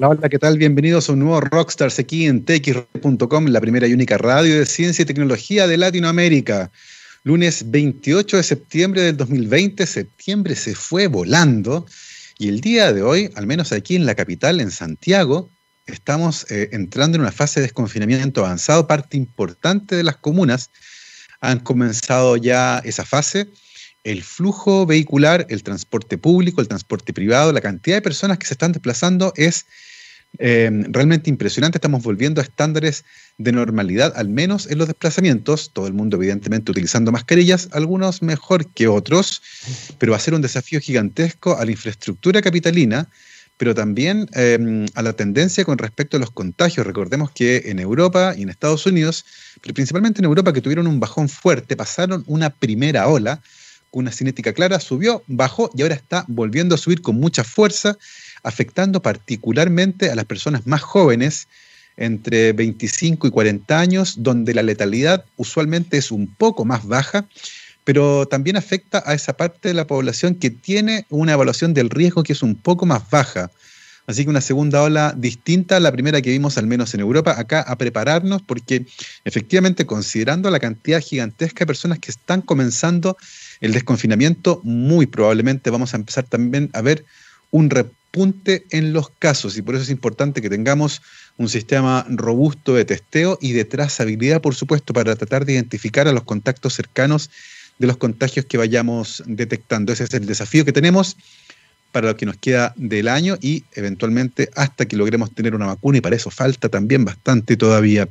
Hola, ¿qué tal? Bienvenidos a un nuevo Rockstars aquí en tx.com, la primera y única radio de ciencia y tecnología de Latinoamérica. Lunes 28 de septiembre del 2020, septiembre se fue volando y el día de hoy, al menos aquí en la capital, en Santiago, estamos eh, entrando en una fase de desconfinamiento avanzado. Parte importante de las comunas han comenzado ya esa fase el flujo vehicular, el transporte público, el transporte privado, la cantidad de personas que se están desplazando es eh, realmente impresionante. Estamos volviendo a estándares de normalidad, al menos en los desplazamientos. Todo el mundo, evidentemente, utilizando mascarillas, algunos mejor que otros, pero va a ser un desafío gigantesco a la infraestructura capitalina, pero también eh, a la tendencia con respecto a los contagios. Recordemos que en Europa y en Estados Unidos, pero principalmente en Europa, que tuvieron un bajón fuerte, pasaron una primera ola una cinética clara, subió, bajó y ahora está volviendo a subir con mucha fuerza, afectando particularmente a las personas más jóvenes, entre 25 y 40 años, donde la letalidad usualmente es un poco más baja, pero también afecta a esa parte de la población que tiene una evaluación del riesgo que es un poco más baja. Así que una segunda ola distinta a la primera que vimos al menos en Europa, acá a prepararnos porque efectivamente considerando la cantidad gigantesca de personas que están comenzando el desconfinamiento, muy probablemente vamos a empezar también a ver un repunte en los casos y por eso es importante que tengamos un sistema robusto de testeo y de trazabilidad, por supuesto, para tratar de identificar a los contactos cercanos de los contagios que vayamos detectando. Ese es el desafío que tenemos para lo que nos queda del año y eventualmente hasta que logremos tener una vacuna y para eso falta también bastante todavía.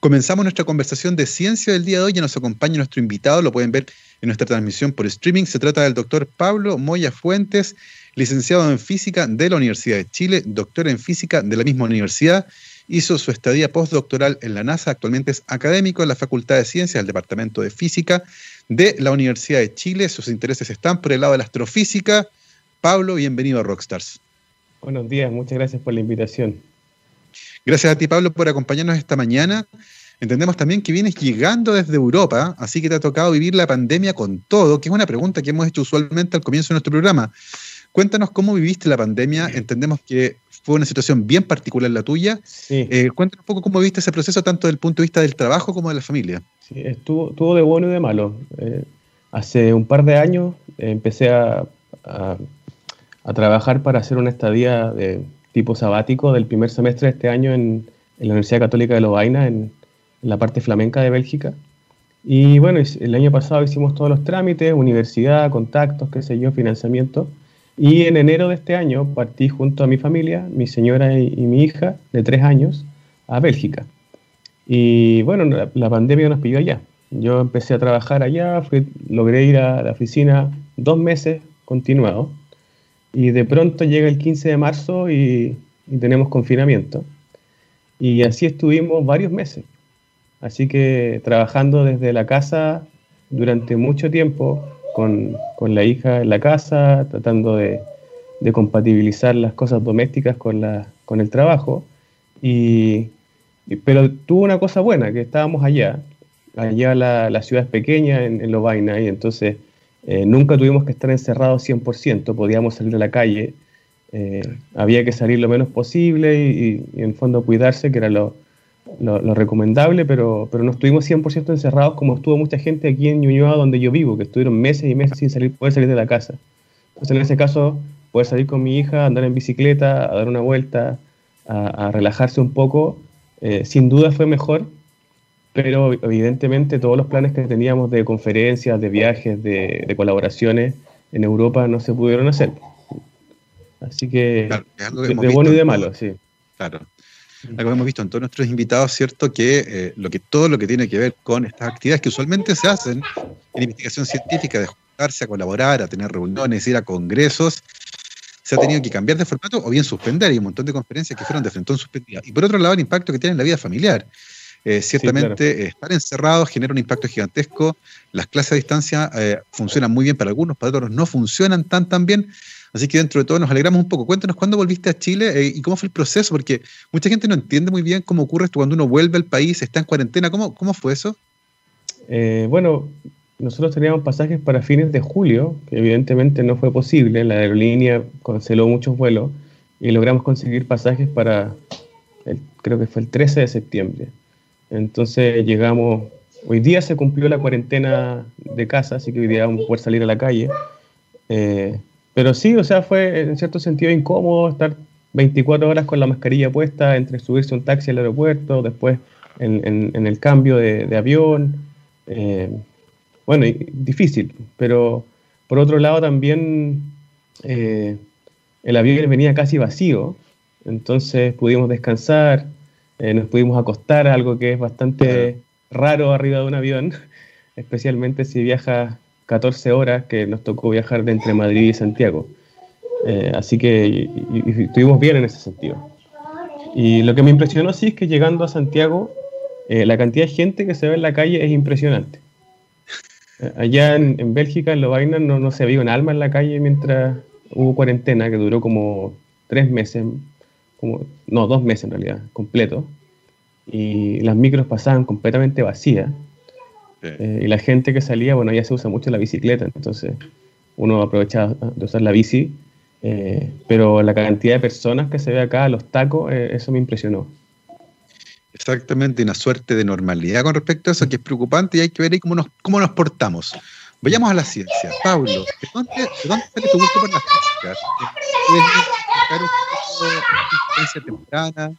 Comenzamos nuestra conversación de ciencia del día de hoy. Ya nos acompaña nuestro invitado, lo pueden ver en nuestra transmisión por streaming. Se trata del doctor Pablo Moya Fuentes, licenciado en física de la Universidad de Chile, doctor en física de la misma universidad. Hizo su estadía postdoctoral en la NASA, actualmente es académico en la Facultad de Ciencias del Departamento de Física de la Universidad de Chile. Sus intereses están por el lado de la astrofísica. Pablo, bienvenido a Rockstars. Buenos días, muchas gracias por la invitación. Gracias a ti, Pablo, por acompañarnos esta mañana. Entendemos también que vienes llegando desde Europa, así que te ha tocado vivir la pandemia con todo, que es una pregunta que hemos hecho usualmente al comienzo de nuestro programa. Cuéntanos cómo viviste la pandemia. Entendemos que fue una situación bien particular la tuya. Eh, cuéntanos un poco cómo viste ese proceso, tanto desde el punto de vista del trabajo como de la familia. Sí, estuvo, estuvo de bueno y de malo. Eh, hace un par de años eh, empecé a, a, trabajar para hacer una estadía de tipo sabático del primer semestre de este año en, la Universidad Católica de Lovaina, en, la parte flamenca de Bélgica. Y bueno, el año pasado hicimos todos los trámites, universidad, contactos, qué sé yo, financiamiento. Y en enero de este año partí junto a mi familia, mi señora y, mi hija de tres años, a Bélgica. Y bueno, la, pandemia nos pidió allá. Yo empecé a trabajar allá, logré ir a la oficina dos meses continuados. Y de pronto llega el 15 de marzo y, tenemos confinamiento. Y así estuvimos varios meses. Así que trabajando desde la casa durante mucho tiempo, con, la hija en la casa, tratando de, compatibilizar las cosas domésticas con, la, con el trabajo. Y, pero tuvo una cosa buena, que estábamos allá. Allá la, la ciudad es pequeña, en, en Lovaina, y entonces eh, nunca tuvimos que estar encerrados 100%, podíamos salir a la calle, eh, había que salir lo menos posible y, en fondo cuidarse, que era lo, recomendable, pero, pero no estuvimos 100% encerrados como estuvo mucha gente aquí en Ñuñoa, donde yo vivo, que estuvieron meses y meses sin salir, poder salir de la casa. Entonces, en ese caso, poder salir con mi hija, andar en bicicleta, a dar una vuelta, a, relajarse un poco, eh, sin duda fue mejor pero evidentemente todos los planes que teníamos de conferencias, de viajes, de, colaboraciones en Europa no se pudieron hacer. Así que, de, bueno y de malo, sí. Claro. Algo que hemos visto en todos nuestros invitados, ¿cierto? Que, eh, lo que todo lo que tiene que ver con estas actividades que usualmente se hacen en investigación científica, de juntarse a colaborar, a tener reuniones, ir a congresos, se ha tenido que cambiar de formato o bien suspender. Hay un montón de conferencias que fueron de frente suspendidas. Y por otro lado, el impacto que tiene en la vida familiar. Eh, ciertamente estar encerrados genera un impacto gigantesco. Las clases a distancia eh, funcionan muy bien para algunos, para otros no funcionan tan tan bien. Así que dentro de todo nos alegramos un poco. Cuéntanos cuándo volviste a Chile eh, y cómo fue el proceso, porque mucha gente no entiende muy bien cómo ocurre esto cuando uno vuelve al país, está en cuarentena. ¿Cómo, cómo fue eso? bueno, nosotros teníamos pasajes para fines de julio, que evidentemente no fue posible. La aerolínea canceló muchos vuelos y logramos conseguir pasajes para, creo que fue el 13 de septiembre. Entonces llegamos, hoy día se cumplió la cuarentena de casa, así que hoy día vamos a poder salir a la calle. Eh, pero sí, o sea, fue en cierto sentido incómodo estar 24 horas con la mascarilla puesta entre subirse un taxi al aeropuerto, después en, el cambio de, avión. Eh, bueno, difícil, pero por otro lado también eh, el avión venía casi vacío, entonces pudimos descansar, eh, nos pudimos acostar, algo que es bastante raro arriba de un avión, especialmente si viajas 14 horas, que nos tocó viajar de entre Madrid y Santiago. Eh, así que estuvimos bien en ese sentido. Y lo que me impresionó sí es que llegando a Santiago, eh, la cantidad de gente que se ve en la calle es impresionante. Allá en, Bélgica, en Lovaina, no, no se veía un alma en la calle mientras hubo cuarentena, que duró como tres meses, como, no, dos meses en realidad, completo. Y las micros pasaban completamente vacías. y la gente que salía, bueno, ya se usa mucho la bicicleta, entonces uno aprovechaba de usar la bici eh, pero la cantidad de personas que se ve acá, los tacos, eh, eso me impresionó. Exactamente, una suerte de normalidad con respecto a eso que es preocupante y hay que ver ahí cómo nos, cómo nos portamos. Vayamos a la ciencia. Pablo, ¿de dónde, de dónde sale tu gusto por la física? ¿Puedes temprana?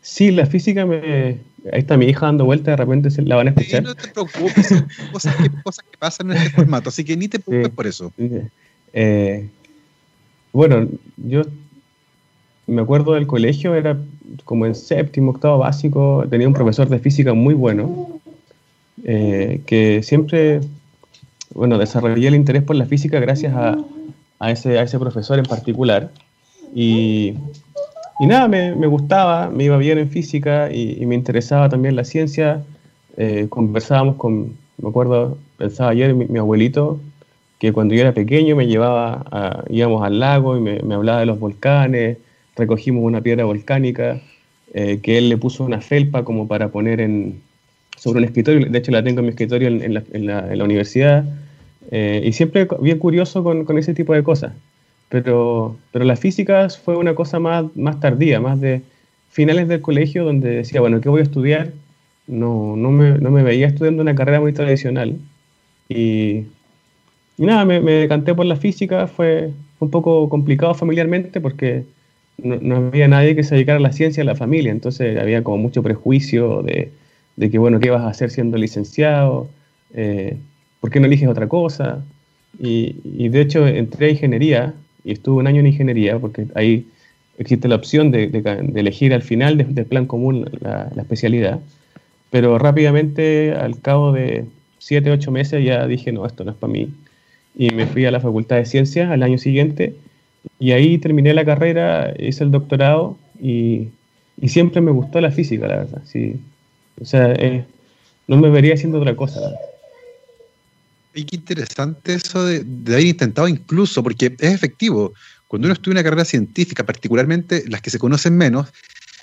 Sí, la física me... Ahí está mi hija dando vueltas, de repente se la van a escuchar. no te preocupes, son cosas que, cosas que pasan en este formato, así que ni te preocupes por eso. Eh, bueno, yo me acuerdo del colegio, era como en séptimo, octavo básico, tenía un profesor de física muy bueno, eh, que siempre, bueno, desarrollé el interés por la física gracias a, a, ese, a ese profesor en particular. Y, y nada, me, me, gustaba, me iba bien en física y, me interesaba también la ciencia. Eh, conversábamos con, me acuerdo, pensaba ayer, mi abuelito que cuando yo era pequeño me llevaba, a, íbamos al lago y me, hablaba de los volcanes, recogimos una piedra volcánica, eh, que él le puso una felpa como para poner en, sobre un escritorio, de hecho la tengo en mi escritorio en, la, en la, universidad, eh, y siempre bien curioso con, con, ese tipo de cosas. Pero, pero la física fue una cosa más, más tardía, más de finales del colegio, donde decía, bueno, ¿qué voy a estudiar? No, no, me, no me veía estudiando una carrera muy tradicional. Y y nada, me, decanté por la física, fue un poco complicado familiarmente porque no, había nadie que se dedicara a la ciencia en la familia, entonces había como mucho prejuicio de, que, bueno, ¿qué vas a hacer siendo licenciado? Eh, ¿Por qué no eliges otra cosa? Y, de hecho entré a ingeniería y estuve un año en ingeniería porque ahí existe la opción de, elegir al final del plan común la, especialidad, pero rápidamente al cabo de siete, ocho meses ya dije, no, esto no es para mí y me fui a la Facultad de Ciencias al año siguiente y ahí terminé la carrera, hice el doctorado y, y siempre me gustó la física, la verdad. Sí. O sea, eh, no me vería haciendo otra cosa. Y qué interesante eso de, de, haber intentado incluso, porque es efectivo. Cuando uno estudia una carrera científica, particularmente las que se conocen menos,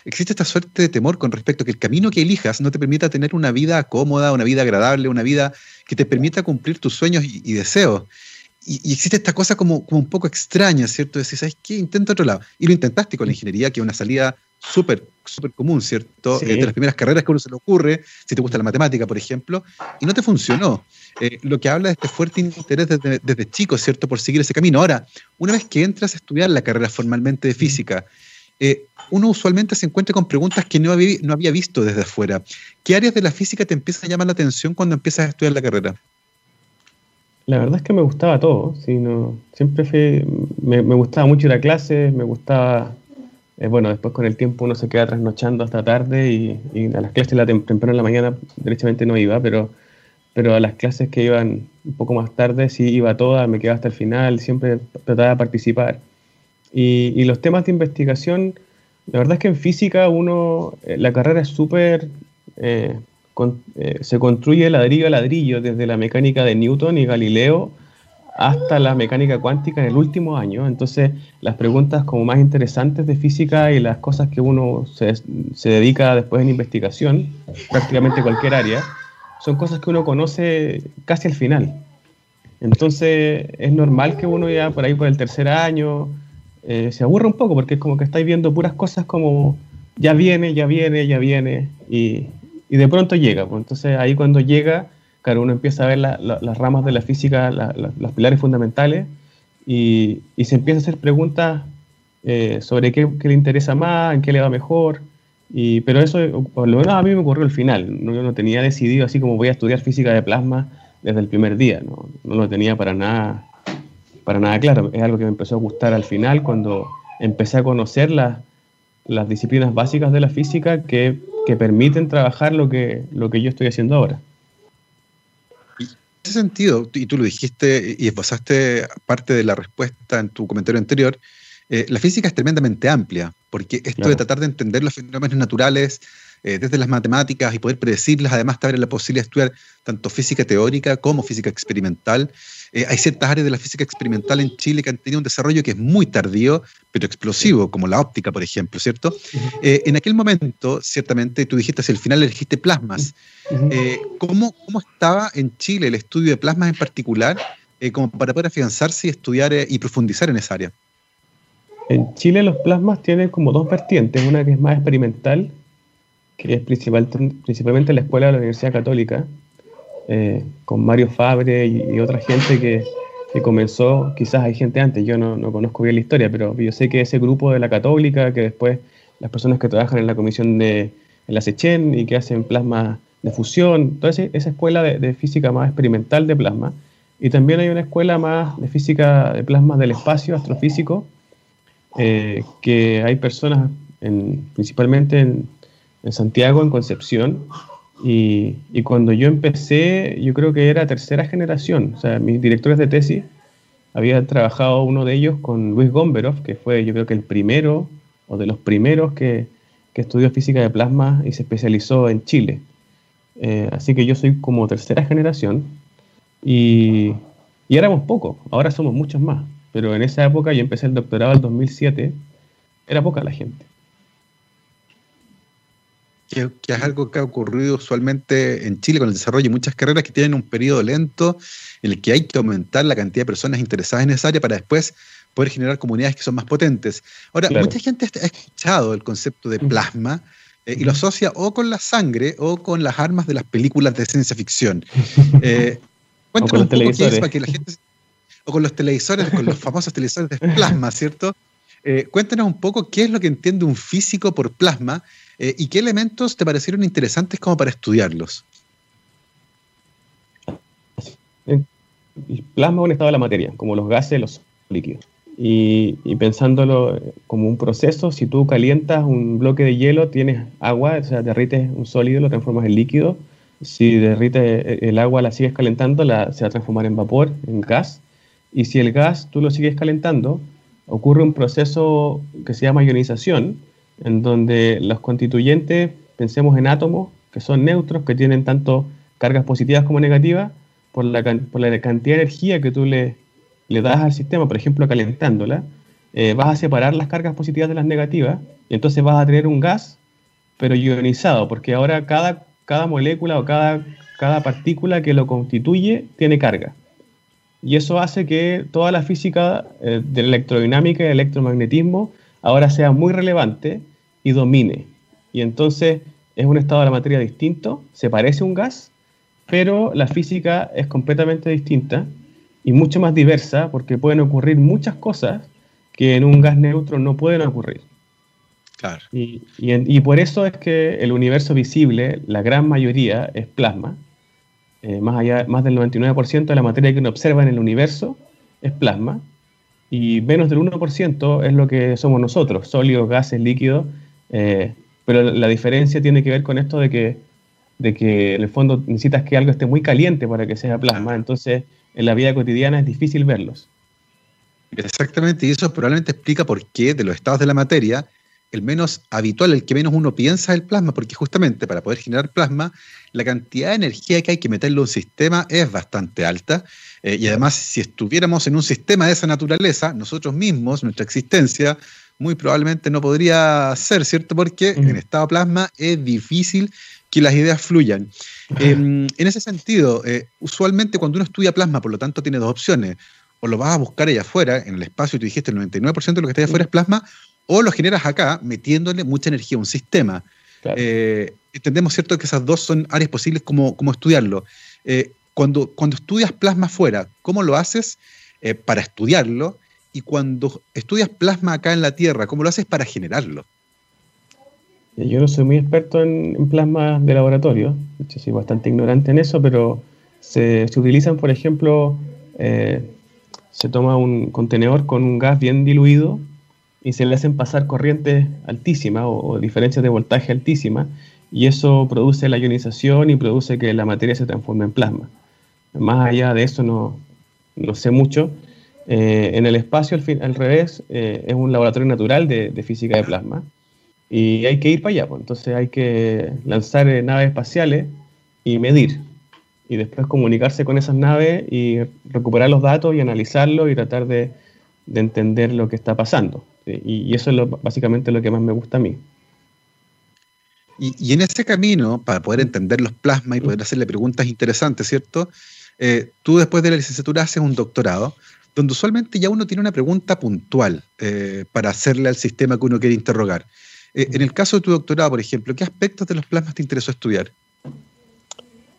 existe esta suerte de temor con respecto a que el camino que elijas no te permita tener una vida cómoda, una vida agradable, una vida que te permita cumplir tus sueños y, deseos. Y, existe esta cosa como, como un poco extraña, ¿cierto? Decir, ¿sabes qué? Intenta otro lado. Y lo intentaste con la ingeniería, que es una salida súper súper común, ¿cierto? Eh, de las primeras carreras que a uno se le ocurre, si te gusta la matemática, por ejemplo, y no te funcionó. Eh, lo que habla de este fuerte interés desde, desde, chico, ¿cierto? Por seguir ese camino. Ahora, una vez que entras a estudiar la carrera formalmente de física, eh, uno usualmente se encuentra con preguntas que no había, no había visto desde afuera. ¿Qué áreas de la física te empiezan a llamar la atención cuando empiezas a estudiar la carrera? La verdad es que me gustaba todo, sino siempre me, gustaba mucho ir a clases, me gustaba, eh, bueno, después con el tiempo uno se queda trasnochando hasta tarde y, a las clases la temprano en la mañana derechamente no iba, pero, pero a las clases que iban un poco más tarde sí iba toda, me quedaba hasta el final, siempre trataba de participar. Y, los temas de investigación, la verdad es que en física uno, eh, la carrera es súper, eh, se construye ladrillo a ladrillo, desde la mecánica de Newton y Galileo hasta la mecánica cuántica en el último año. Entonces, las preguntas como más interesantes de física y las cosas que uno se, se dedica después en investigación, prácticamente cualquier área, son cosas que uno conoce casi al final. Entonces, es normal que uno ya por ahí por el tercer año eh, se aburre un poco porque es como que estáis viendo puras cosas como ya viene, ya viene, ya viene y, y de pronto llega. Pues entonces ahí cuando llega, claro, uno empieza a ver las ramas de la física, los pilares fundamentales y, se empieza a hacer preguntas eh, sobre qué, qué, le interesa más, en qué le va mejor. Y, pero eso, por lo menos a mí me ocurrió al final. No, yo no tenía decidido así como voy a estudiar física de plasma desde el primer día. No, no lo tenía para nada para nada claro. Es algo que me empezó a gustar al final cuando empecé a conocer las, las disciplinas básicas de la física que, que, permiten trabajar lo que, lo que yo estoy haciendo ahora. En ese sentido, y tú lo dijiste y esbozaste parte de la respuesta en tu comentario anterior, eh, la física es tremendamente amplia, porque esto claro. de tratar de entender los fenómenos naturales eh, desde las matemáticas y poder predecirlas, además te abre la posibilidad de estudiar tanto física teórica como física experimental. Eh, hay ciertas áreas de la física experimental en Chile que han tenido un desarrollo que es muy tardío, pero explosivo, como la óptica, por ejemplo, ¿cierto? Eh, en aquel momento, ciertamente, tú dijiste, hacia el final elegiste plasmas. Eh, ¿cómo, ¿cómo, estaba en Chile el estudio de plasmas en particular, como para poder afianzarse y estudiar y profundizar en esa área? En Chile los plasmas tienen como dos vertientes, una que es más experimental, que es principal, principalmente la Escuela de la Universidad Católica, eh, con Mario Fabre y, y otra gente que, que, comenzó, quizás hay gente antes, yo no, no, conozco bien la historia, pero yo sé que ese grupo de la Católica, que después las personas que trabajan en la comisión de la SECHEN y que hacen plasma de fusión, toda esa, escuela de, de, física más experimental de plasma. Y también hay una escuela más de física de plasma del espacio astrofísico, eh, que hay personas en, principalmente en, en Santiago, en Concepción, y, cuando yo empecé, yo creo que era tercera generación. O sea, mis directores de tesis, había trabajado uno de ellos con Luis Gomberov, que fue yo creo que el primero o de los primeros que, que estudió física de plasma y se especializó en Chile. Eh, así que yo soy como tercera generación y, y éramos pocos, ahora somos muchos más. Pero en esa época yo empecé el doctorado en 2007, era poca la gente que, que, es algo que ha ocurrido usualmente en Chile con el desarrollo de muchas carreras que tienen un periodo lento en el que hay que aumentar la cantidad de personas interesadas en esa área para después poder generar comunidades que son más potentes. Ahora, claro. mucha gente ha escuchado el concepto de plasma eh, y lo asocia o con la sangre o con las armas de las películas de ciencia ficción. Eh, cuéntanos un poco qué es para que la gente... O con los televisores, con los famosos televisores de plasma, ¿cierto? Eh, cuéntanos un poco qué es lo que entiende un físico por plasma eh, ¿Y qué elementos te parecieron interesantes como para estudiarlos? El plasma es un estado de la materia, como los gases, los líquidos. Y, pensándolo como un proceso, si tú calientas un bloque de hielo, tienes agua, o sea, derrites un sólido, lo transformas en líquido. Si derrites el agua, la sigues calentando, la, se va a transformar en vapor, en gas. Y si el gas tú lo sigues calentando, ocurre un proceso que se llama ionización, en donde los constituyentes, pensemos en átomos, que son neutros, que tienen tanto cargas positivas como negativas, por la, cantidad de energía que tú le, das al sistema, por ejemplo, calentándola, eh, vas a separar las cargas positivas de las negativas, y entonces vas a tener un gas, pero ionizado, porque ahora cada, molécula o cada, cada partícula que lo constituye tiene carga. Y eso hace que toda la física eh, de la electrodinámica y el electromagnetismo ahora sea muy relevante y domine. Y entonces es un estado de la materia distinto, se parece a un gas, pero la física es completamente distinta y mucho más diversa porque pueden ocurrir muchas cosas que en un gas neutro no pueden ocurrir. Claro. Y, y, y por eso es que el universo visible, la gran mayoría, es plasma. Eh, más, allá, más del 99% de la materia que uno observa en el universo es plasma y menos del 1% es lo que somos nosotros, sólidos, gases, líquidos, eh, pero la diferencia tiene que ver con esto de que, de que en el fondo necesitas que algo esté muy caliente para que sea plasma, entonces en la vida cotidiana es difícil verlos. Exactamente, y eso probablemente explica por qué de los estados de la materia, el menos habitual, el que menos uno piensa es el plasma, porque justamente para poder generar plasma, la cantidad de energía que hay que meterle a un sistema es bastante alta, eh, y además, si estuviéramos en un sistema de esa naturaleza, nosotros mismos, nuestra existencia, muy probablemente no podría ser, ¿cierto? Porque mm. en estado plasma es difícil que las ideas fluyan. Eh, en ese sentido, eh, usualmente cuando uno estudia plasma, por lo tanto, tiene dos opciones. o lo vas a buscar allá afuera, en el espacio, y tú dijiste el 99% de lo que está allá afuera es plasma, o lo generas acá metiéndole mucha energía a un sistema. Eh, entendemos, ¿cierto?, que esas dos son áreas posibles como, como estudiarlo. Eh, cuando, estudias plasma afuera, ¿cómo lo haces eh, para estudiarlo? Y cuando estudias plasma acá en la Tierra, ¿cómo lo haces para generarlo? Yo no soy muy experto en, plasma de laboratorio, soy bastante ignorante en eso, pero se, se utilizan, por ejemplo, se toma un contenedor con un gas bien diluido y se le hacen pasar corrientes altísimas o, diferencias de voltaje altísimas y eso produce la ionización y produce que la materia se transforme en plasma. Más allá de eso no, no sé mucho. Eh, en el espacio, al, al revés, eh, es un laboratorio natural de, física de plasma y hay que ir para allá. Pues. Entonces hay que lanzar eh, naves espaciales y medir y después comunicarse con esas naves y recuperar los datos y analizarlos y tratar de, entender lo que está pasando. Y, eso es básicamente lo que más me gusta a mí. Y, en ese camino, para poder entender los plasmas y poder hacerle preguntas interesantes, ¿cierto? Eh, tú después de la licenciatura haces un doctorado, donde usualmente ya uno tiene una pregunta puntual eh, para hacerle al sistema que uno quiere interrogar. Eh, en el caso de tu doctorado, por ejemplo, ¿qué aspectos de los plasmas te interesó estudiar?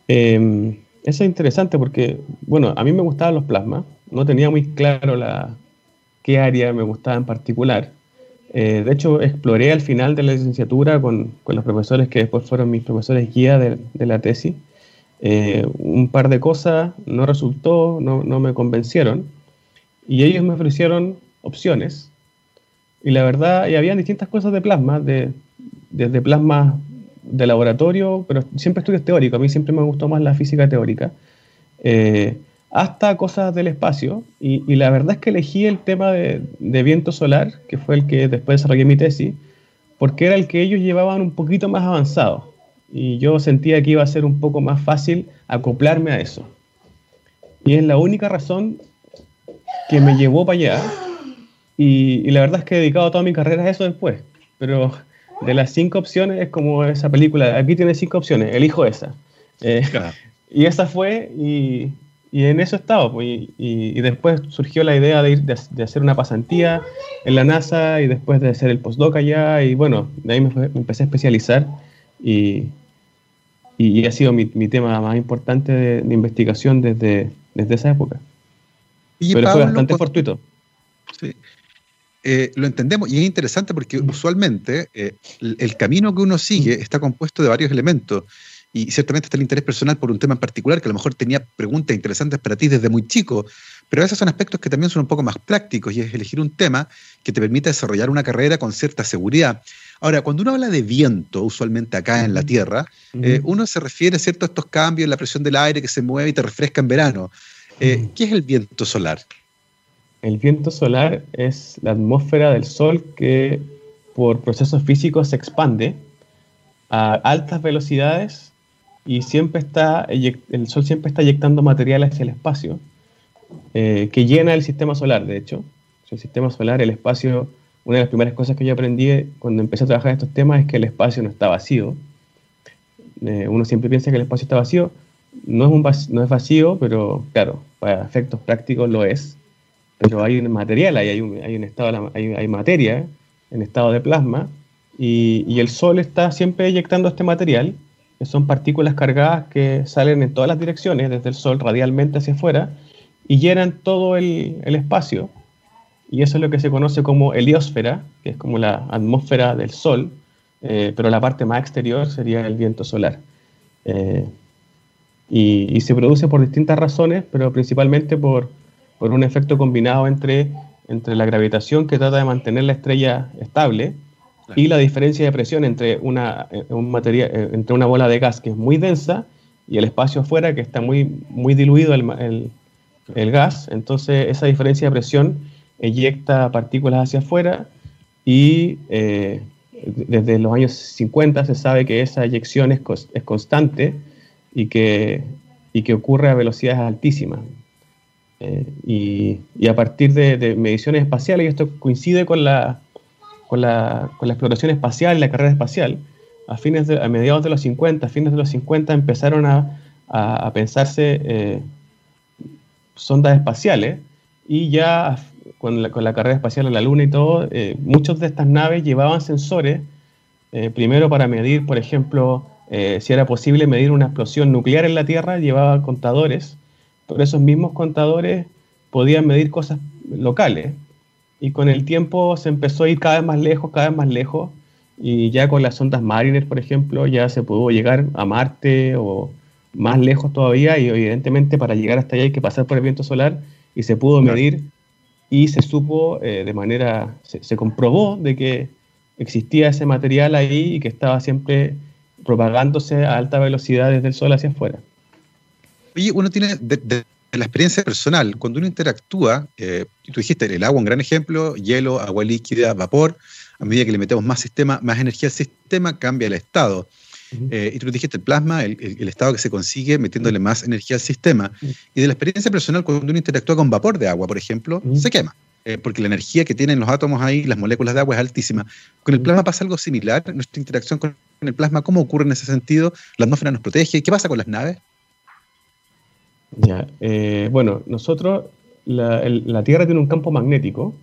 Eh, eso es interesante porque, bueno, a mí me gustaban los plasmas, no tenía muy claro la, qué área me gustaba en particular. De hecho, exploré al final de la licenciatura con, los profesores que después fueron mis profesores guía de la tesis. Eh, un par de cosas no resultó, no, no, me convencieron, y ellos me ofrecieron opciones. Y la verdad, y habían distintas cosas de plasma, de, desde plasma de laboratorio, pero siempre estudios teórico, a mí siempre me gustó más la física teórica, eh, hasta cosas del espacio, y, la verdad es que elegí el tema de, viento solar, que fue el que después desarrollé mi tesis, porque era el que ellos llevaban un poquito más avanzado, y yo sentía que iba a ser un poco más fácil acoplarme a eso. Y es la única razón que me llevó para allá, y, y la verdad es que he dedicado toda mi carrera a eso después, pero de las cinco opciones es como esa película, aquí tiene cinco opciones, elijo esa. Eh, y esa fue, y, y en eso estaba, pues, y, y, después surgió la idea de ir de, hacer una pasantía en la NASA y después de hacer el postdoc allá, y bueno, de ahí me, empecé a especializar y, y, ha sido mi, mi, tema más importante de, investigación desde, desde esa época. Pero fue bastante fortuito. Sí. Eh, lo entendemos y es interesante porque usualmente eh, el, camino que uno sigue está compuesto de varios elementos y ciertamente está el interés personal por un tema en particular que a lo mejor tenía preguntas interesantes para ti desde muy chico, pero esos son aspectos que también son un poco más prácticos y es elegir un tema que te permita desarrollar una carrera con cierta seguridad. Ahora, cuando uno habla de viento, usualmente acá en la Tierra, eh, uno se refiere ¿cierto? a estos cambios en la presión del aire que se mueve y te refresca en verano. ¿Qué es el viento solar? El viento solar es la atmósfera del Sol que por procesos físicos se expande a altas velocidades y siempre está, el Sol siempre está eyectando material hacia el espacio eh, que llena el sistema solar, de hecho. El sistema solar, el espacio, una de las primeras cosas que yo aprendí cuando empecé a trabajar estos temas es que el espacio no está vacío. Eh, uno siempre piensa que el espacio está vacío. No es, vacío, pero claro, para efectos prácticos lo es pero hay un material, hay, hay, un, estado, hay, materia en estado de plasma y, el Sol está siempre eyectando este material, que son partículas cargadas que salen en todas las direcciones, desde el Sol radialmente hacia afuera, y llenan todo el espacio. Y eso es lo que se conoce como heliosfera, que es como la atmósfera del Sol, eh, pero la parte más exterior sería el viento solar. Eh, y, y se produce por distintas razones, pero principalmente por por un efecto combinado entre, entre la gravitación que trata de mantener la estrella estable y la diferencia de presión entre una, eh, un entre una bola de gas que es muy densa y el espacio afuera que está muy, muy diluido el, el, gas. Entonces esa diferencia de presión eyecta partículas hacia afuera y eh, desde los años 50 se sabe que esa eyección es, constante y que, y que ocurre a velocidades altísimas. Eh, y, a partir de, mediciones espaciales, y esto coincide con la, con la, con la exploración espacial y la carrera espacial, a, fines de, a mediados de los 50, a fines de los 50 empezaron a, a, pensarse eh, sondas espaciales y ya con la, carrera espacial a la Luna y todo, eh, muchas de estas naves llevaban sensores, eh, primero para medir, por ejemplo, eh, si era posible medir una explosión nuclear en la Tierra, llevaba contadores, pero esos mismos contadores podían medir cosas locales. Y con el tiempo se empezó a ir cada vez más lejos, cada vez más lejos, y ya con las ondas Mariner, por ejemplo, ya se pudo llegar a Marte o más lejos todavía, y evidentemente para llegar hasta allá hay que pasar por el viento solar, y se pudo medir y se supo eh, de manera, se, comprobó de que existía ese material ahí y que estaba siempre propagándose a alta velocidad desde el Sol hacia afuera. Oye, uno tiene de, la experiencia personal, cuando uno interactúa, eh, tú dijiste el agua, un gran ejemplo, hielo, agua líquida, vapor, a medida que le metemos más sistema, más energía al sistema, cambia el estado. Eh, y tú dijiste el plasma, el, estado que se consigue metiéndole más energía al sistema. Y de la experiencia personal, cuando uno interactúa con vapor de agua, por ejemplo, se quema. Eh, porque la energía que tienen los átomos ahí, las moléculas de agua es altísima. Con el plasma pasa algo similar. Nuestra interacción con el plasma, ¿cómo ocurre en ese sentido? ¿La atmósfera nos protege? ¿Qué pasa con las naves? Ya, eh, bueno, nosotros, la, Tierra tiene un campo magnético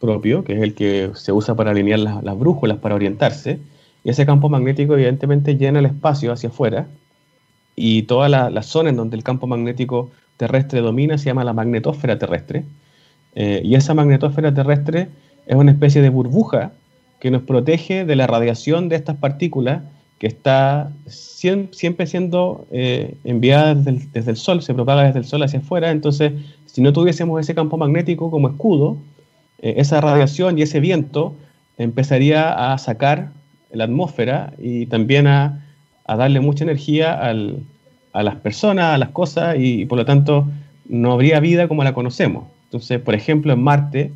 propio, que es el que se usa para alinear las brújulas, para orientarse y ese campo magnético evidentemente llena el espacio hacia afuera y toda la, zona en donde el campo magnético terrestre domina se llama la magnetósfera terrestre. Eh, y esa magnetósfera terrestre es una especie de burbuja que nos protege de la radiación de estas partículas que está siempre siendo eh, enviada desde el, Sol, se propaga desde el Sol hacia afuera. Entonces, si no tuviésemos ese campo magnético como escudo, eh, esa radiación y ese viento empezaría a sacar la atmósfera y también a, darle mucha energía a las personas, a las cosas y, por lo tanto no habría vida como la conocemos. Entonces, por ejemplo, en Marte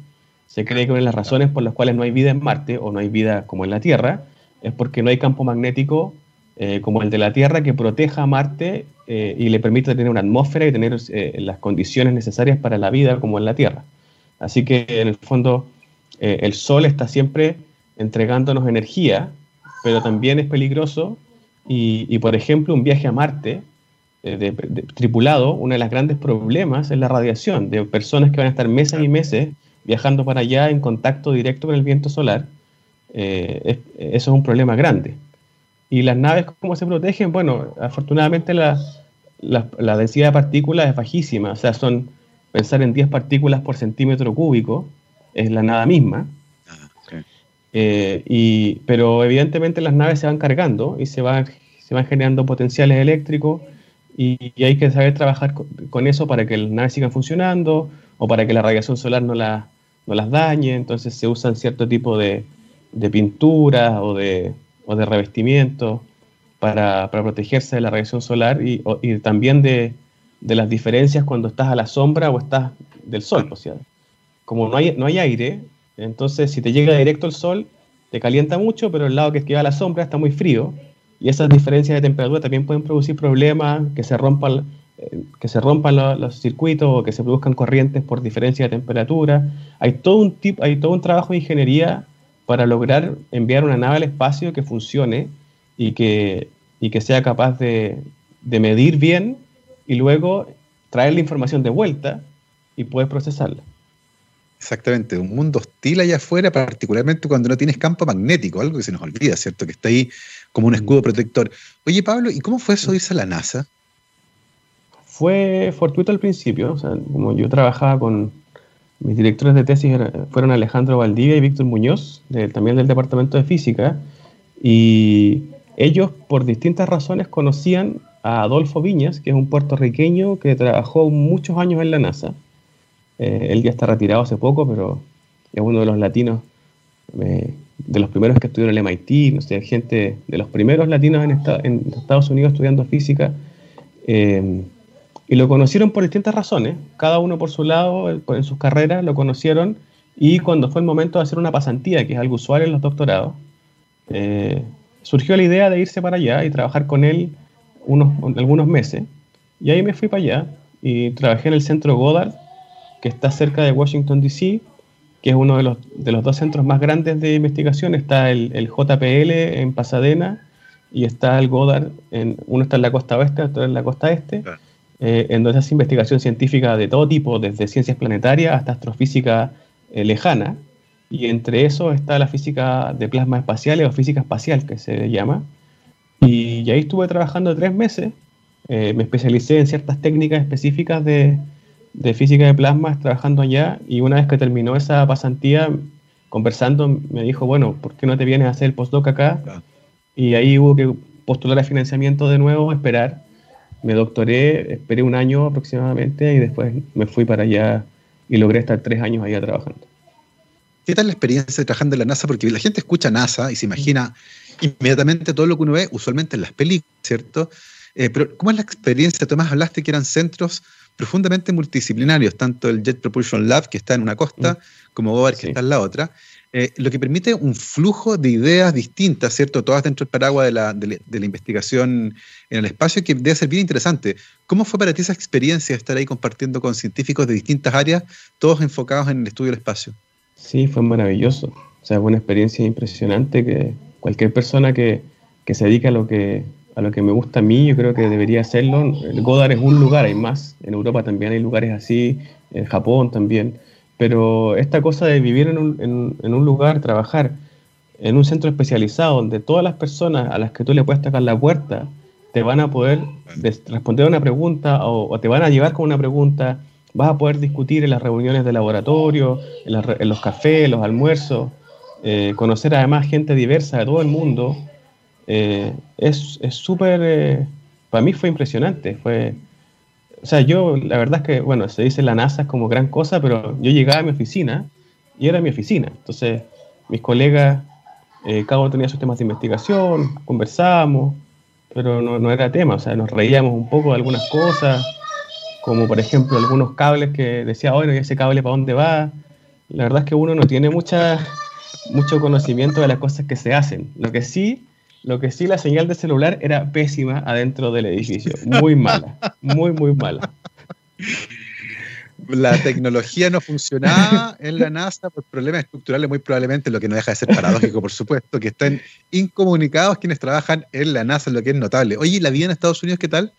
se cree que una de las razones por las cuales no hay vida en Marte o no hay vida como en la Tierra es porque no hay campo magnético eh, como el de la Tierra que proteja a Marte eh, y le permita tener una atmósfera y tener eh, las condiciones necesarias para la vida como en la Tierra. Así que en el fondo el Sol está siempre entregándonos energía pero también es peligroso. Y, por ejemplo, un viaje a Marte eh, tripulado, uno de los grandes problemas es la radiación, de personas que van a estar meses y meses viajando para allá en contacto directo con el viento solar. Eh, eso es un problema grande. ¿Y las naves cómo se protegen? Bueno, afortunadamente la, la, densidad de partículas es bajísima, o sea, son pensar en 10 partículas por centímetro cúbico, es la nada misma. Eh, y, pero evidentemente las naves se van cargando y se van, se van generando potenciales eléctricos y, hay que saber trabajar con, eso para que las naves sigan funcionando o para que la radiación solar no, la, no las dañe. Entonces se usan cierto tipo de, de pinturas o de, o de revestimientos para, para, protegerse de la radiación solar y, y también de, de, las diferencias cuando estás a la sombra o estás del sol. O sea, como no hay, no hay aire, entonces, si te llega directo el sol, te calienta mucho, pero el lado que queda la sombra está muy frío. Y esas diferencias de temperatura también pueden producir problemas, que se rompan, eh, que se rompan los, circuitos o que se produzcan corrientes por diferencia de temperatura. Hay todo un, tip, hay todo un trabajo de ingeniería para lograr enviar una nave al espacio que funcione y que, y que sea capaz de, de medir bien y luego traer la información de vuelta y poder procesarla. Exactamente, un mundo hostil allá afuera, particularmente cuando no tienes campo magnético, algo que se nos olvida, ¿cierto? Que está ahí como un escudo protector. Oye, Pablo, ¿y cómo fue eso irse a la NASA? Fue fortuito al principio, o sea, como yo trabajaba con mis directores de tesis, fueron Alejandro Valdivia y Víctor Muñoz, también del Departamento de Física, y ellos por distintas razones conocían a Adolfo Viñas, que es un puertorriqueño que trabajó muchos años en la NASA eh, él ya está retirado hace poco, pero es uno de los latinos, eh, de los primeros que estudiaron en el MIT, no sé, gente de los primeros latinos en, Estados Unidos estudiando física. Eh, y lo conocieron por distintas razones, cada uno por su lado, en sus carreras lo conocieron y cuando fue el momento de hacer una pasantía, que es algo usual en los doctorados, surgió la idea de irse para allá y trabajar con él unos, algunos meses. Y ahí me fui para allá y trabajé en el centro Goddard, que está cerca de Washington, D.C., que es uno de los, de los dos centros más grandes de investigación. Está el, JPL en Pasadena y está el Goddard, en, uno está en la costa oeste, otro en la costa este. eh, en donde se hace investigación científica de todo tipo, desde ciencias planetarias hasta astrofísica eh, lejana, y entre eso está la física de plasma espacial o física espacial, que se llama. Y, ahí estuve trabajando tres meses, eh, me especialicé en ciertas técnicas específicas de, de física de plasma trabajando allá, y una vez que terminó esa pasantía, conversando, me dijo, bueno, ¿por qué no te vienes a hacer el postdoc acá? Y ahí hubo que postular a financiamiento de nuevo, esperar. Me doctoré, esperé un año aproximadamente y después me fui para allá y logré estar tres años allá trabajando. ¿Qué tal la experiencia de trabajando en la NASA? Porque la gente escucha NASA y se imagina inmediatamente todo lo que uno ve, usualmente en las películas, ¿cierto? Eh, pero ¿cómo es la experiencia? Tomás, hablaste que eran centros profundamente multidisciplinarios, tanto el Jet Propulsion Lab, que está en una costa, mm. como Bober, que está en la otra. Eh, lo que permite un flujo de ideas distintas, ¿cierto? Todas dentro del paraguas de la, de, la, investigación en el espacio, que debe ser bien interesante. ¿Cómo fue para ti esa experiencia de estar ahí compartiendo con científicos de distintas áreas, todos enfocados en el estudio del espacio? Sí, fue maravilloso. O sea, fue una experiencia impresionante que cualquier persona que, que se dedica a lo que, a lo que me gusta a mí, yo creo que debería hacerlo. El Godard es un lugar, hay más. En Europa también hay lugares así, en Japón también pero esta cosa de vivir en un, en, un, lugar, trabajar en un centro especializado donde todas las personas a las que tú le puedes tocar la puerta te van a poder responder una pregunta o, te van a llevar con una pregunta, vas a poder discutir en las reuniones de laboratorio, en, los cafés, los almuerzos, eh, conocer además gente diversa de todo el mundo, eh, es súper, eh, para mí fue impresionante, fue o sea, yo, la verdad es que, bueno, se dice la NASA es como gran cosa, pero yo llegaba a mi oficina y era mi oficina. Entonces, mis colegas, eh, cada uno tenía sus temas de investigación, conversábamos, pero no, no, era tema, o sea, nos reíamos un poco de algunas cosas, como por ejemplo algunos cables que decía, bueno, ¿y ese cable para dónde va? La verdad es que uno no tiene mucha, mucho conocimiento de las cosas que se hacen. Lo que sí lo que sí, la señal de celular era pésima adentro del edificio. Muy mala. Muy, muy mala. La tecnología no funcionaba en la NASA por problemas estructurales, muy probablemente, lo que no deja de ser paradójico, por supuesto, que estén incomunicados quienes trabajan en la NASA, lo que es notable. Oye, ¿la vida en Estados Unidos qué tal?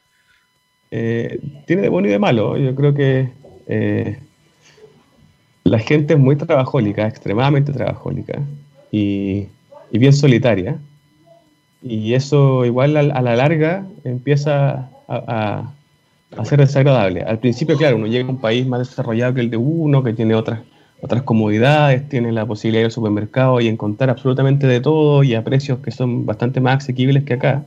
Eh, tiene de bueno y de malo. Yo creo que eh, la gente es muy trabajólica, extremadamente trabajólica y, y bien solitaria. Y eso igual a, la larga empieza a, ser desagradable. Al principio, claro, uno llega a un país más desarrollado que el de uno, que tiene otras, otras comodidades, tiene la posibilidad de ir al supermercado y encontrar absolutamente de todo y a precios que son bastante más asequibles que acá.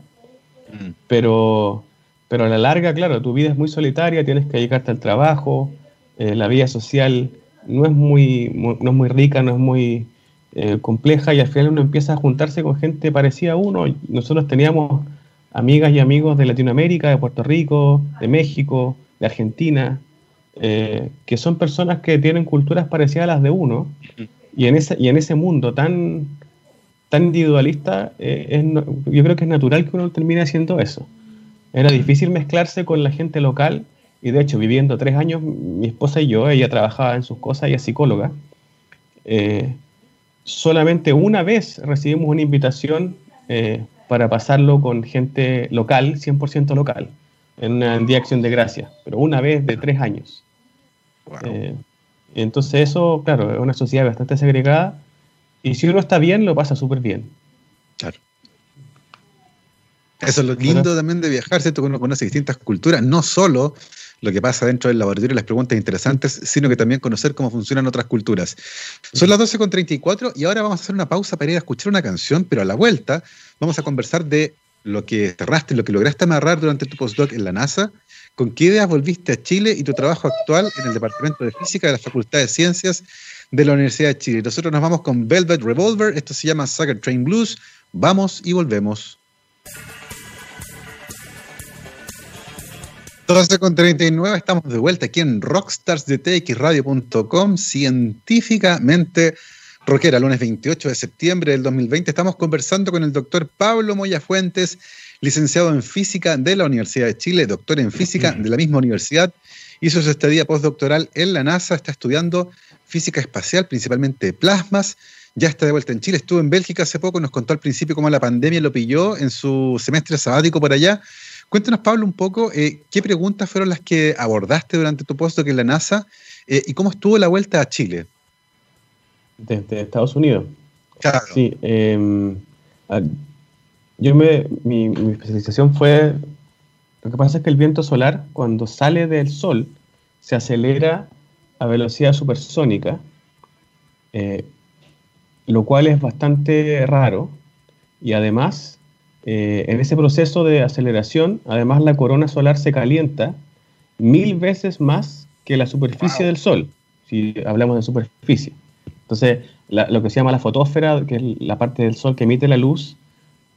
Mm. Pero, pero a la larga, claro, tu vida es muy solitaria, tienes que dedicarte al trabajo, eh, la vida social no es muy, no es muy rica, no es muy eh, compleja y al final uno empieza a juntarse con gente parecida a uno. Nosotros teníamos amigas y amigos de Latinoamérica, de Puerto Rico, de México, de Argentina, eh, que son personas que tienen culturas parecidas a las de uno. Y en ese, y en ese mundo tan, tan individualista, eh, yo creo que es natural que uno termine haciendo eso. Era difícil mezclarse con la gente local y de hecho viviendo tres años, mi esposa y yo, ella trabajaba en sus cosas, ella es psicóloga, solamente una vez recibimos una invitación eh, para pasarlo con gente local, 100% local, en una Día Acción de Gracia, pero una vez de tres años. Eh, entonces eso, claro, es una sociedad bastante segregada y si uno está bien, lo pasa súper bien. Claro. Eso es lo lindo también de viajar, ¿cierto? Que uno conoce distintas culturas, no solo lo que pasa dentro del laboratorio, las preguntas interesantes, sino que también conocer cómo funcionan otras culturas. Son las 12.34 y ahora vamos a hacer una pausa para ir a escuchar una canción, pero a la vuelta vamos a conversar de lo que cerraste, lo que lograste amarrar durante tu postdoc en la NASA, con qué ideas volviste a Chile y tu trabajo actual en el Departamento de Física de la Facultad de Ciencias de la Universidad de Chile. Nosotros nos vamos con Velvet Revolver, esto se llama Sucker Train Blues. Vamos y volvemos. 12 con 39, estamos de vuelta aquí en rockstarsdetxradio.com, científicamente rockera, lunes 28 de septiembre del 2020. Estamos conversando con el doctor Pablo Moya Fuentes, licenciado en física de la Universidad de Chile, doctor en física de la misma universidad. Hizo su estadía postdoctoral en la NASA, está estudiando física espacial, principalmente plasmas. Ya está de vuelta en Chile, estuvo en Bélgica hace poco, nos contó al principio cómo la pandemia lo pilló en su semestre sabático por allá Cuéntanos, Pablo, un poco eh, qué preguntas fueron las que abordaste durante tu puesto que en la NASA eh, y cómo estuvo la vuelta a Chile. Desde Estados Unidos. Claro. Sí. Em, yo me, mi, especialización fue. Lo que pasa es que el viento solar, cuando sale del Sol, se acelera a velocidad supersónica, eh, lo cual es bastante raro. Y además, eh, en ese proceso de aceleración, además la corona solar se calienta mil veces más que la superficie del Sol, si hablamos de superficie. Entonces, lo que se llama la fotósfera, que es la parte del Sol que emite la luz,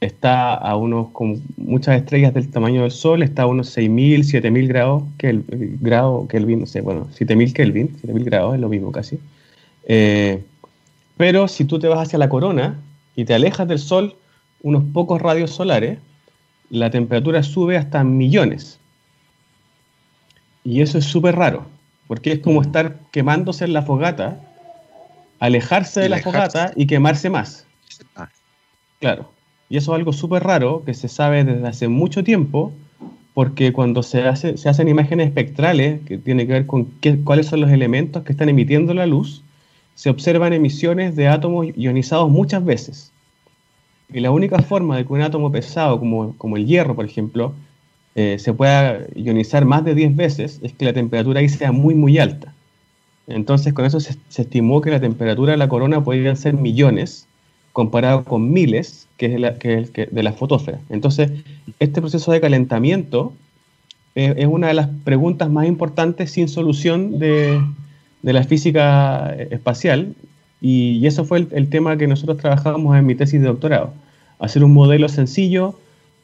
está a unos, con muchas estrellas del tamaño del Sol, está a unos 6.000, 7.000 grados, que el, grado Kelvin, no sé, bueno, 7.000 Kelvin, 7.000 grados, es lo mismo casi. Eh, pero si tú te vas hacia la corona y te alejas del Sol unos pocos radios solares, la temperatura sube hasta millones. Y eso es súper raro, porque es como estar quemándose en la fogata, alejarse de la fogata y quemarse más. Claro. Y eso es algo súper raro que se sabe desde hace mucho tiempo, porque cuando se, hace, se hacen imágenes espectrales, que tiene que ver con qué, cuáles son los elementos que están emitiendo la luz, se observan emisiones de átomos ionizados muchas veces. Y la única forma de que un átomo pesado, como, como el hierro, por ejemplo, eh, se pueda ionizar más de 10 veces es que la temperatura ahí sea muy, muy alta. Entonces, con eso se, estimó que la temperatura de la corona podría ser millones, comparado con miles, que es, la, que de la fotosfera. Entonces, este proceso de calentamiento es, una de las preguntas más importantes sin solución de, la física espacial, y, eso fue el, tema que nosotros trabajamos en mi tesis de doctorado. Hacer un modelo sencillo,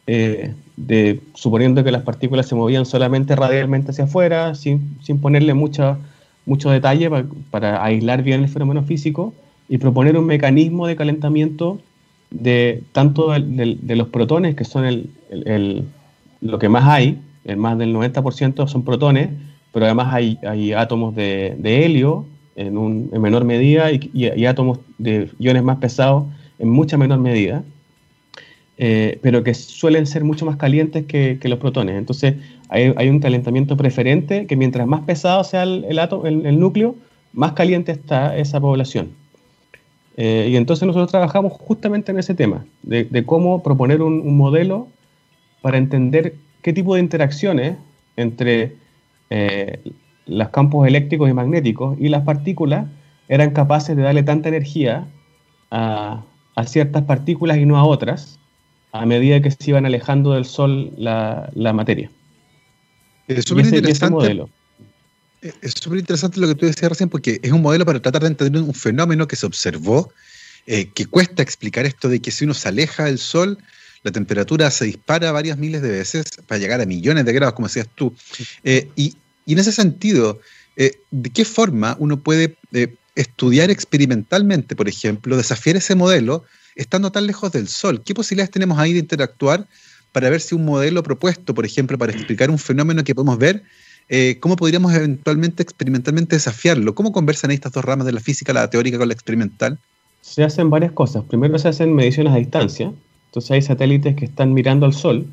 eh, de, suponiendo que las partículas se movían solamente radialmente hacia afuera, sin, sin ponerle mucha, mucho detalle para aislar bien el fenómeno físico, y proponer un mecanismo de calentamiento de tanto de, los protones, que son el, lo que más hay, el más del 90% son protones, pero además hay, hay átomos de, helio en, un, en, menor medida y, átomos de iones más pesados en mucha menor medida, eh, pero que suelen ser mucho más calientes que, los protones. Entonces hay, hay, un calentamiento preferente que mientras más pesado sea el, átomo, el núcleo, más caliente está esa población. Eh, y entonces nosotros trabajamos justamente en ese tema, de, cómo proponer un, modelo para entender qué tipo de interacciones entre eh, los campos eléctricos y magnéticos y las partículas eran capaces de darle tanta energía a, ciertas partículas y no a otras, a medida que se iban alejando del Sol la, materia. Es súper interesante. Es súper interesante lo que tú decías recién, porque es un modelo para tratar de entender un fenómeno que se observó, eh, que cuesta explicar esto de que si uno se aleja del Sol, la temperatura se dispara varias miles de veces para llegar a millones de grados, como decías tú. Eh, y, en ese sentido, eh, ¿de qué forma uno puede estudiar experimentalmente, por ejemplo, desafiar ese modelo estando tan lejos del Sol? ¿Qué posibilidades tenemos ahí de interactuar para ver si un modelo propuesto, por ejemplo, para explicar un fenómeno que podemos ver, eh, ¿cómo podríamos eventualmente experimentalmente desafiarlo? ¿Cómo conversan estas dos ramas de la física, la teórica con la experimental? Se hacen varias cosas. Primero se hacen mediciones a distancia. Entonces hay satélites que están mirando al Sol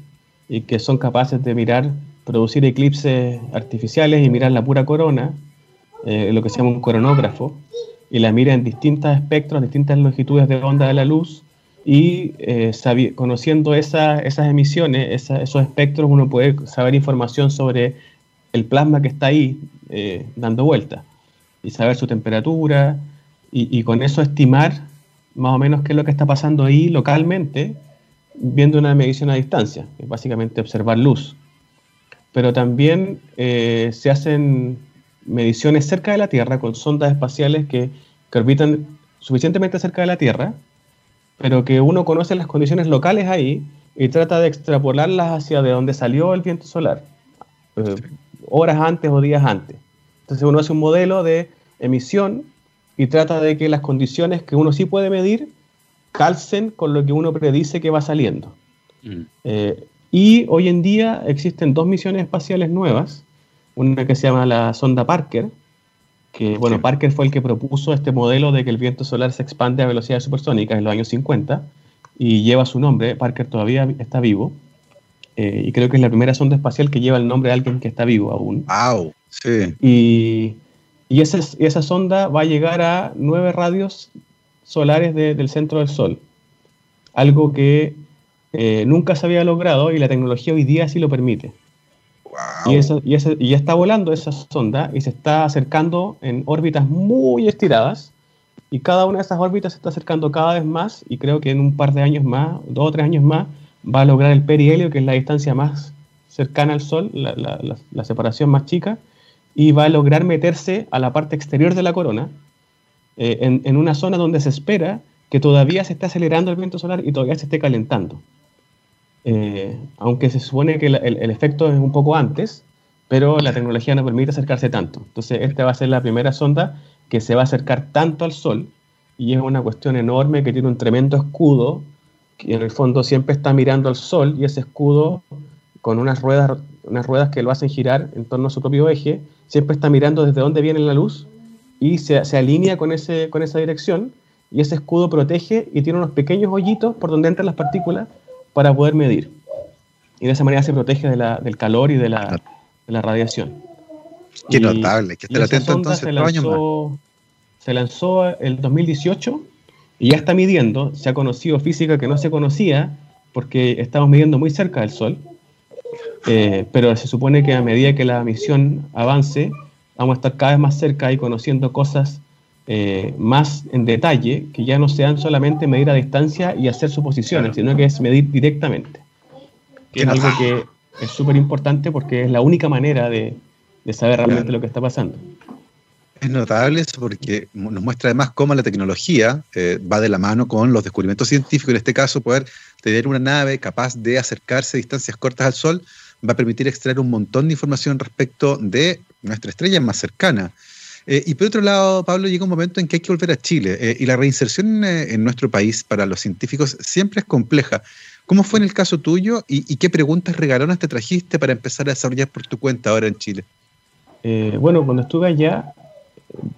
y que son capaces de mirar, producir eclipses artificiales y mirar la pura corona, eh, lo que se llama un coronógrafo, y la mira en distintos espectros, distintas longitudes de onda de la luz, y eh, conociendo esas emisiones, esos espectros, uno puede saber información sobre el plasma que está ahí eh, dando vuelta y saber su temperatura y, con eso estimar más o menos qué es lo que está pasando ahí localmente viendo una medición a distancia, básicamente observar luz. Pero también eh, se hacen mediciones cerca de la Tierra con sondas espaciales que, que orbitan suficientemente cerca de la Tierra, pero que uno conoce las condiciones locales ahí y trata de extrapolarlas hacia de donde salió el viento solar. Eh, horas antes o días antes. Entonces uno hace un modelo de emisión y trata de que las condiciones que uno sí puede medir calcen con lo que uno predice que va saliendo. Mm. Eh, y hoy en día existen dos misiones espaciales nuevas, una que se llama la sonda Parker, que bueno, Parker fue el que propuso este modelo de que el viento solar se expande a velocidades supersónicas en los años 50 y lleva su nombre, Parker todavía está vivo. y creo que es la primera sonda espacial que lleva el nombre de alguien que está vivo aún. ¡Wow! Sí. Y, y, esa sonda va a llegar a nueve radios solares del centro del Sol. Algo que nunca se había logrado y la tecnología hoy día sí lo permite. Y, eso, y, ya está volando esa sonda y se está acercando en órbitas muy estiradas. Y cada una de esas órbitas se está acercando cada vez más. Y creo que en un par de años más, dos o tres años más, va a lograr el perihelio, que es la distancia más cercana al Sol, la, separación más chica. Y va a lograr meterse a la parte exterior de la corona, eh, en, en una zona donde se espera que todavía se esté acelerando el viento solar y todavía se esté calentando. Eh, aunque se supone que el, efecto es un poco antes, pero la tecnología no permite acercarse tanto. Entonces, esta va a ser la primera sonda que se va a acercar tanto al Sol y es una cuestión enorme que tiene un tremendo escudo que en el fondo siempre está mirando al Sol y ese escudo con unas ruedas, unas ruedas que lo hacen girar en torno a su propio eje, siempre está mirando desde dónde viene la luz y se, se alinea con, ese, con esa dirección y ese escudo protege y tiene unos pequeños hoyitos por donde entran las partículas para poder medir. Y de esa manera se protege de la, del calor y de la, de la radiación. Qué notable, que estar atento entonces se lanzó, se lanzó el 2018 y ya está midiendo, se ha conocido física que no se conocía porque estamos midiendo muy cerca del Sol, eh, pero se supone que a medida que la misión avance, vamos a estar cada vez más cerca y conociendo cosas eh, más en detalle, que ya no sean solamente medir a distancia y hacer suposiciones, sino que es medir directamente. Que es algo que es súper importante porque es la única manera de, saber realmente lo que está pasando. Es notable eso porque nos muestra además cómo la tecnología eh, va de la mano con los descubrimientos científicos. En este caso, poder tener una nave capaz de acercarse a distancias cortas al Sol va a permitir extraer un montón de información respecto de nuestra estrella más cercana. Eh, y por otro lado, Pablo, llega un momento en que hay que volver a Chile eh, y la reinserción eh, en nuestro país para los científicos siempre es compleja. ¿Cómo fue en el caso tuyo y, qué preguntas regalonas te trajiste para empezar a desarrollar por tu cuenta ahora en Chile? bueno, cuando estuve allá,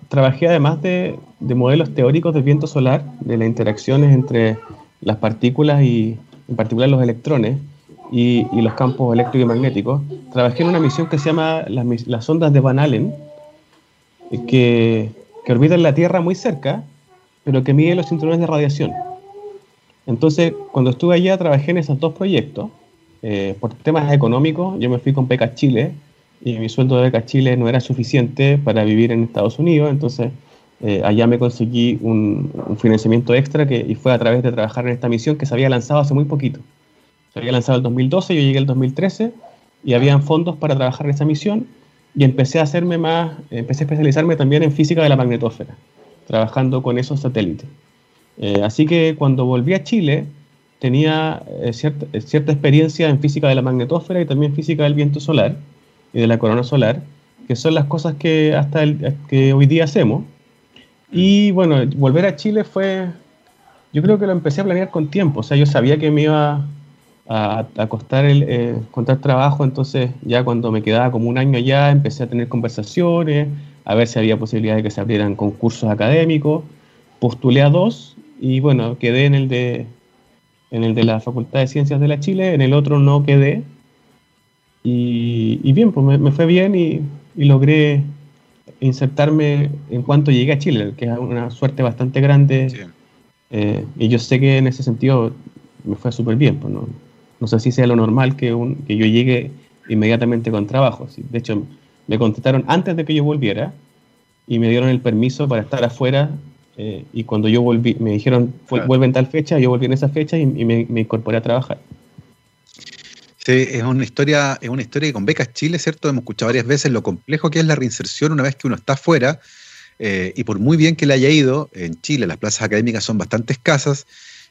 trabajé además de, modelos teóricos del viento solar, de las interacciones entre las partículas y en particular los electrones y, los campos eléctricos y magnéticos. Trabajé en una misión que se llama las, las ondas de Van Allen, que, que orbitan la Tierra muy cerca, pero que miden los cinturones de radiación. Entonces, cuando estuve allá, trabajé en esos dos proyectos. Eh, por temas económicos, yo me fui con Beca Chile y mi sueldo de Beca Chile no era suficiente para vivir en Estados Unidos. Entonces, eh, allá me conseguí un, financiamiento extra que, y fue a través de trabajar en esta misión que se había lanzado hace muy poquito. Se había lanzado el 2012, yo llegué el 2013 y habían fondos para trabajar en esa misión y empecé a hacerme más, empecé a especializarme también en física de la magnetósfera, trabajando con esos satélites. Eh, así que cuando volví a Chile tenía eh, cierta, cierta, experiencia en física de la magnetósfera y también física del viento solar y de la corona solar, que son las cosas que hasta el, que hoy día hacemos. Y bueno, volver a Chile fue, yo creo que lo empecé a planear con tiempo, o sea, yo sabía que me iba a, a costar el eh, trabajo, entonces ya cuando me quedaba como un año allá empecé a tener conversaciones, a ver si había posibilidad de que se abrieran concursos académicos, postulé a dos y bueno, quedé en el de en el de la Facultad de Ciencias de la Chile, en el otro no quedé y, bien, pues me, fue bien y, logré insertarme en cuanto llegué a Chile, que es una suerte bastante grande. Eh, y yo sé que en ese sentido me fue súper bien. Pues, ¿no? No sé si sea lo normal que, un, que yo llegue inmediatamente con trabajo. De hecho, me contestaron antes de que yo volviera y me dieron el permiso para estar afuera. Eh, y cuando yo volví, me dijeron, vuelve en tal fecha, yo volví en esa fecha y, me, incorporé a trabajar. Sí, es una historia, es una historia que con Becas Chile, ¿cierto? Hemos escuchado varias veces lo complejo que es la reinserción una vez que uno está afuera. Eh, y por muy bien que le haya ido, en Chile las plazas académicas son bastante escasas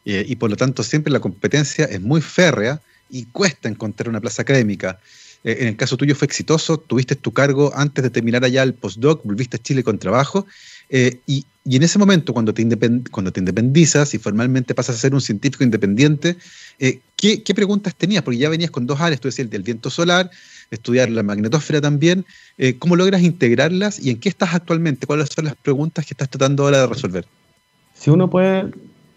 eh, y por lo tanto siempre la competencia es muy férrea y cuesta encontrar una plaza académica. Eh, en el caso tuyo fue exitoso, tuviste tu cargo antes de terminar allá el postdoc, volviste a Chile con trabajo, eh, y, en ese momento, cuando te, cuando te independizas y formalmente pasas a ser un científico independiente, ¿qué, ¿qué, preguntas tenías? Porque ya venías con dos áreas, tú decías el del viento solar, estudiar la magnetosfera también. ¿Cómo logras integrarlas y en qué estás actualmente? ¿Cuáles son las preguntas que estás tratando ahora de resolver? Si uno puede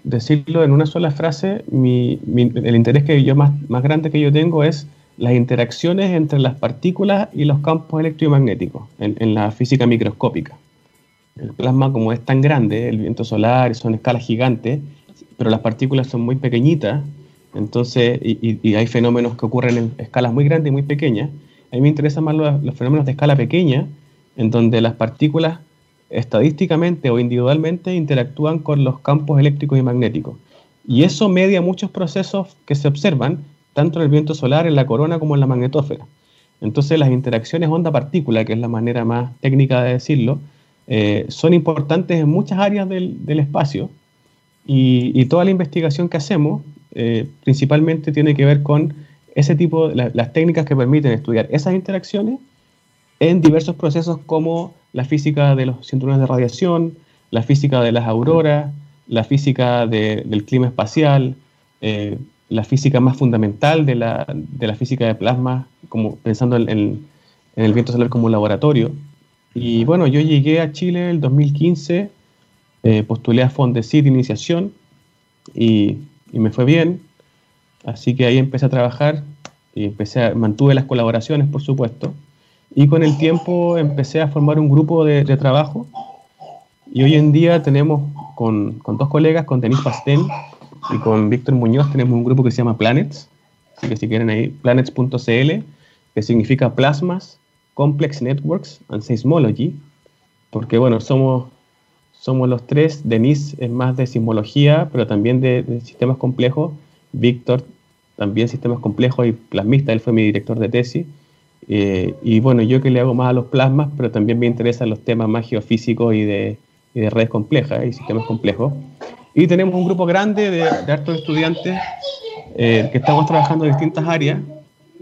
decirlo en una sola frase, el interés que yo más, grande que yo tengo es las interacciones entre las partículas y los campos electromagnéticos en, la física microscópica. El plasma, como es tan grande, el viento solar, son escalas gigantes, pero las partículas son muy pequeñitas, entonces, y, hay fenómenos que ocurren en escalas muy grandes y muy pequeñas. A mí me interesan más los, fenómenos de escala pequeña, en donde las partículas estadísticamente o individualmente interactúan con los campos eléctricos y magnéticos. Y eso media muchos procesos que se observan, tanto en el viento solar, en la corona, como en la magnetósfera. Entonces las interacciones onda-partícula, que es la manera más técnica de decirlo, eh, son importantes en muchas áreas del, espacio y, toda la investigación que hacemos eh, principalmente tiene que ver con ese tipo, de las técnicas que permiten estudiar esas interacciones en diversos procesos como la física de los cinturones de radiación, la física de las auroras, la física del clima espacial, eh, la física más fundamental de la, física de plasma, como pensando en, el viento solar como un laboratorio. Y bueno, yo llegué a Chile el 2015, eh, postulé a Fondesit de iniciación y y me fue bien. Así que ahí empecé a trabajar y empecé mantuve las colaboraciones, por supuesto. Y con el tiempo empecé a formar un grupo de, trabajo. Y hoy en día tenemos con, con dos colegas, con Denis Pastén y con Víctor Muñoz, tenemos un grupo que se llama Planets. Así que si quieren ahí, planets.cl, que significa Plasmas, Complex Networks and Seismology. Porque bueno, somos somos los tres. Denise es más de sismología, pero también de, sistemas complejos. Víctor también sistemas complejos y plasmista, él fue mi director de tesis. Eh, y bueno, yo que le hago más a los plasmas, pero también me interesan los temas más geofísicos y de, redes complejas y sistemas complejos. Y tenemos un grupo grande de, de hartos estudiantes eh, que estamos trabajando en distintas áreas.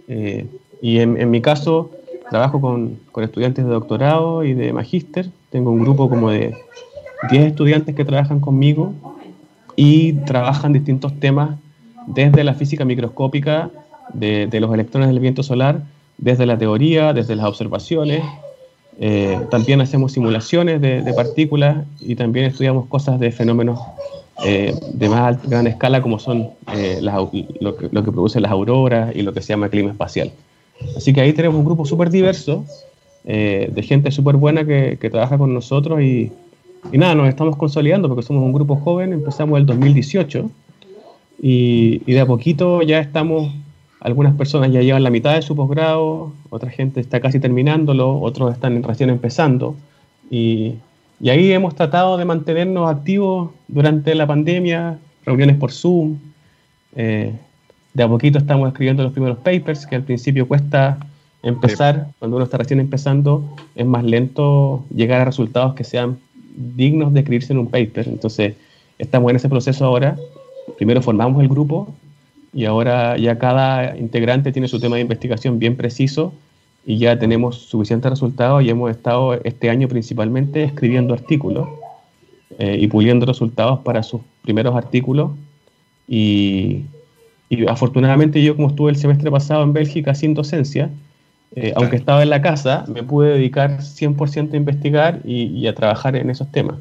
Eh, y en, en, mi caso, trabajo con, con, estudiantes de doctorado y de magíster. Tengo un grupo como de 10 estudiantes que trabajan conmigo y trabajan distintos temas desde la física microscópica de, los electrones del viento solar, desde la teoría, desde las observaciones. Eh, también hacemos simulaciones de, partículas y también estudiamos cosas de fenómenos eh, de más gran escala como son eh, lo, que, producen las auroras y lo que se llama clima espacial. Así que ahí tenemos un grupo súper diverso de gente súper buena que, que, trabaja con nosotros y, y nada, nos estamos consolidando porque somos un grupo joven, empezamos el 2018 y, y de a poquito ya estamos, algunas personas ya llevan la mitad de su posgrado, otra gente está casi terminándolo, otros están recién empezando y, y ahí hemos tratado de mantenernos activos durante la pandemia, reuniones por Zoom. Eh, de a poquito estamos escribiendo los primeros papers, que al principio cuesta empezar, cuando uno está recién empezando, es más lento llegar a resultados que sean dignos de escribirse en un paper. Entonces, estamos en ese proceso ahora. Primero formamos el grupo y ahora ya cada integrante tiene su tema de investigación bien preciso y ya tenemos suficientes resultados y hemos estado este año principalmente escribiendo artículos eh, y puliendo resultados para sus primeros artículos. Y, y afortunadamente yo como estuve el semestre pasado en Bélgica sin docencia, eh, aunque estaba en la casa, me pude dedicar 100% a investigar y, a trabajar en esos temas,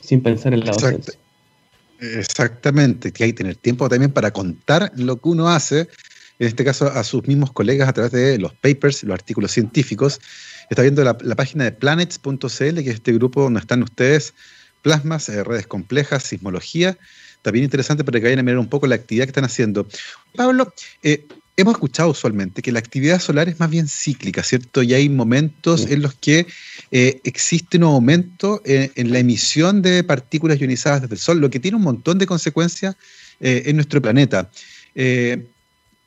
sin pensar en la docencia. Exactamente, que hay que tener tiempo también para contar lo que uno hace, en este caso a sus mismos colegas a través de los papers, los artículos científicos. Está viendo la, página de planets.cl, que es este grupo donde están ustedes, plasmas, eh, redes complejas, sismología. También interesante para que vayan a mirar un poco la actividad que están haciendo. Pablo, eh, hemos escuchado usualmente que la actividad solar es más bien cíclica, ¿cierto? Y hay momentos en los que eh, existe un aumento eh, en la emisión de partículas ionizadas desde el Sol, lo que tiene un montón de consecuencias eh, en nuestro planeta.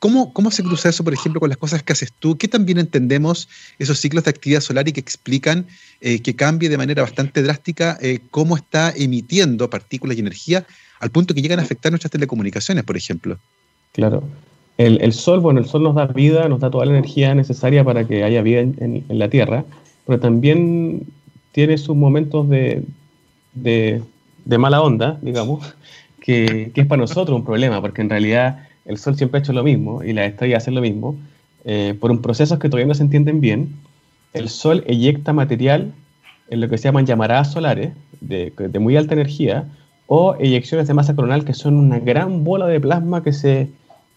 ¿cómo, ¿Cómo se cruza eso, por ejemplo, con las cosas que haces tú? ¿Qué también entendemos esos ciclos de actividad solar y que explican que cambie de manera bastante drástica cómo está emitiendo partículas y energía al punto que llegan a afectar nuestras telecomunicaciones, por ejemplo? Claro. El, sol, bueno, el sol nos da vida, nos da toda la energía necesaria para que haya vida en, la Tierra, pero también tiene sus momentos de, mala onda, digamos, que, es para nosotros un problema, porque en realidad el sol siempre ha hecho lo mismo y las estrellas hacen lo mismo, eh, por un proceso que todavía no se entienden bien. El sol eyecta material en lo que se llaman llamaradas solares de, de muy alta energía o eyecciones de masa coronal que son una gran bola de plasma que se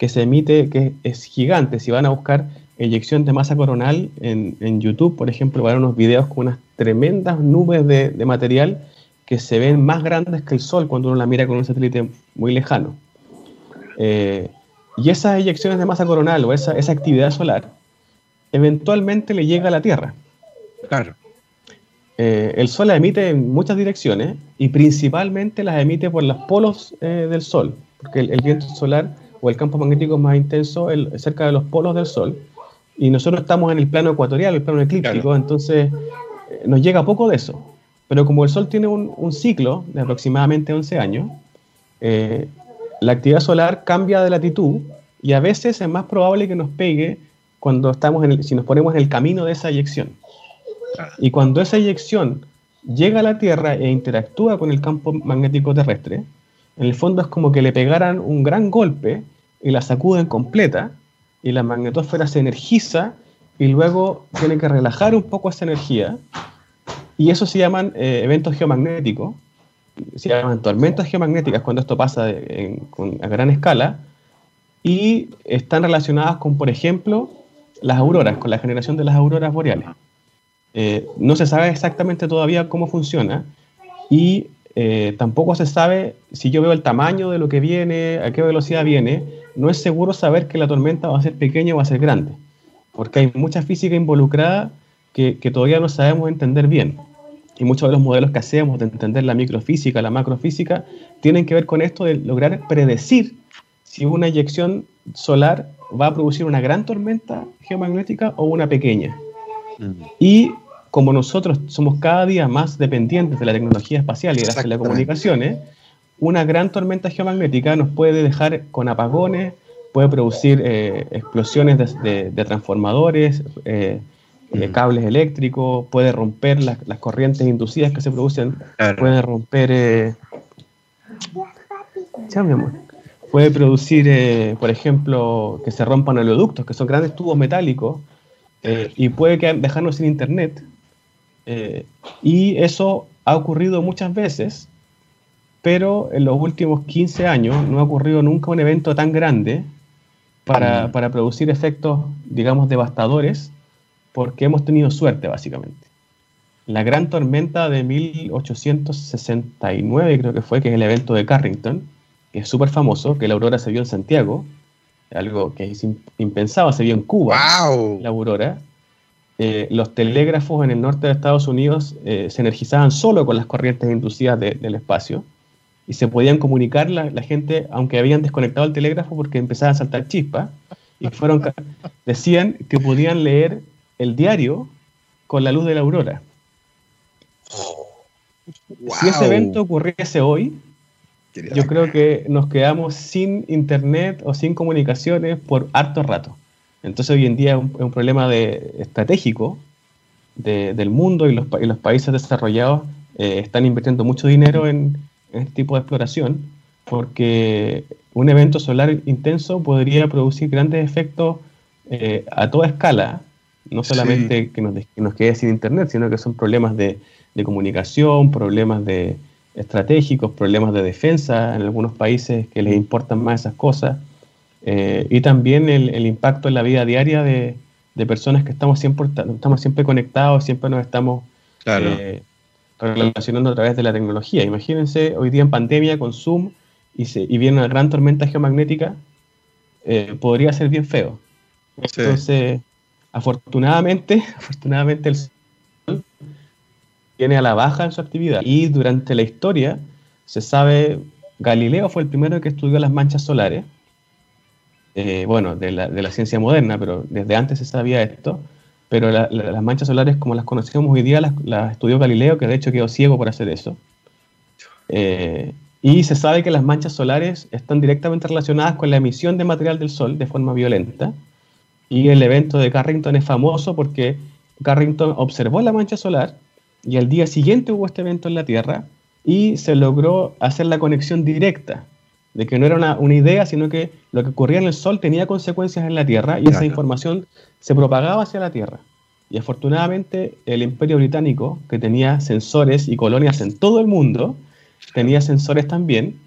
que se emite, que es gigante. Si van a buscar eyección de masa coronal en, en YouTube, por ejemplo, van a unos videos con unas tremendas nubes de, de, material que se ven más grandes que el Sol cuando uno la mira con un satélite muy lejano. Eh, y esas eyecciones de masa coronal o esa, esa actividad solar eventualmente le llega a la Tierra. Claro. Eh, el Sol la emite en muchas direcciones y principalmente las emite por los polos eh, del Sol, porque el, el, viento solar o el campo magnético más intenso el, cerca de los polos del Sol y nosotros estamos en el plano ecuatorial, el plano eclíptico, claro. entonces eh, nos llega poco de eso. Pero como el Sol tiene un, un ciclo de aproximadamente 11 años, eh, la actividad solar cambia de latitud y a veces es más probable que nos pegue cuando estamos en el, si nos ponemos en el camino de esa eyección. Y cuando esa eyección llega a la Tierra e interactúa con el campo magnético terrestre, en el fondo es como que le pegaran un gran golpe y la sacuden completa y la magnetosfera se energiza y luego tiene que relajar un poco esa energía. Y eso se llaman eh, eventos geomagnéticos, se llaman tormentas geomagnéticas cuando esto pasa en, con, a gran escala. Y están relacionadas con, por ejemplo, las auroras, con la generación de las auroras boreales. Eh, no se sabe exactamente todavía cómo funciona y eh, tampoco se sabe si yo veo el tamaño de lo que viene, a qué velocidad viene, no es seguro saber que la tormenta va a ser pequeña o va a ser grande, porque hay mucha física involucrada que, que todavía no sabemos entender bien. Y muchos de los modelos que hacemos de entender la microfísica, la macrofísica, tienen que ver con esto de lograr predecir si una eyección solar va a producir una gran tormenta geomagnética o una pequeña. Mm. Y como nosotros somos cada día más dependientes de la tecnología espacial y de las telecomunicaciones, una gran tormenta geomagnética nos puede dejar con apagones, puede producir eh, explosiones de, de, de transformadores, eh, mm. cables eléctricos, puede romper las, las, corrientes inducidas que se producen, claro. puede romper... Eh, ya, mi amor. Puede producir, eh, por ejemplo, que se rompan oleoductos, que son grandes tubos metálicos, y puede que dejarnos sin internet, eh, y eso ha ocurrido muchas veces, pero en los últimos 15 años no ha ocurrido nunca un evento tan grande para, para producir efectos, digamos, devastadores, porque hemos tenido suerte, básicamente. La gran tormenta de 1869, creo que fue, que es el evento de Carrington, que es súper famoso, que la aurora se vio en Santiago, algo que es impensado, se vio en Cuba, wow. la aurora, eh, los telégrafos en el norte de Estados Unidos eh, se energizaban solo con las corrientes inducidas de, del espacio y se podían comunicar la, la, gente, aunque habían desconectado el telégrafo porque empezaban a saltar chispas, y fueron, decían que podían leer el diario con la luz de la aurora. Wow. Si ese evento ocurriese hoy, yo creo que nos quedamos sin internet o sin comunicaciones por harto rato. Entonces hoy en día es un, problema de, estratégico de, del mundo y los, y los, países desarrollados eh, están invirtiendo mucho dinero en, este tipo de exploración porque un evento solar intenso podría producir grandes efectos eh, a toda escala, no solamente sí. que, nos, que, nos, quede sin internet, sino que son problemas de, de comunicación, problemas de estratégicos, problemas de defensa en algunos países que les importan más esas cosas. Eh, y también el, el, impacto en la vida diaria de, de, personas que estamos siempre, estamos siempre conectados, siempre nos estamos claro. eh, relacionando a través de la tecnología. Imagínense hoy día en pandemia con Zoom y, se, y viene una gran tormenta geomagnética, eh, podría ser bien feo. Entonces, sí. afortunadamente, afortunadamente el Sol viene a la baja en su actividad y durante la historia se sabe, Galileo fue el primero que estudió las manchas solares eh, bueno, de la, de la, ciencia moderna, pero desde antes se sabía esto, pero la, la, las manchas solares como las conocemos hoy día las, las, estudió Galileo, que de hecho quedó ciego por hacer eso. Eh, y se sabe que las manchas solares están directamente relacionadas con la emisión de material del Sol de forma violenta. Y el evento de Carrington es famoso porque Carrington observó la mancha solar y al día siguiente hubo este evento en la Tierra y se logró hacer la conexión directa de que no era una, una, idea, sino que lo que ocurría en el Sol tenía consecuencias en la Tierra y claro. esa información se propagaba hacia la Tierra. Y afortunadamente el Imperio Británico, que tenía sensores y colonias en todo el mundo, tenía sensores también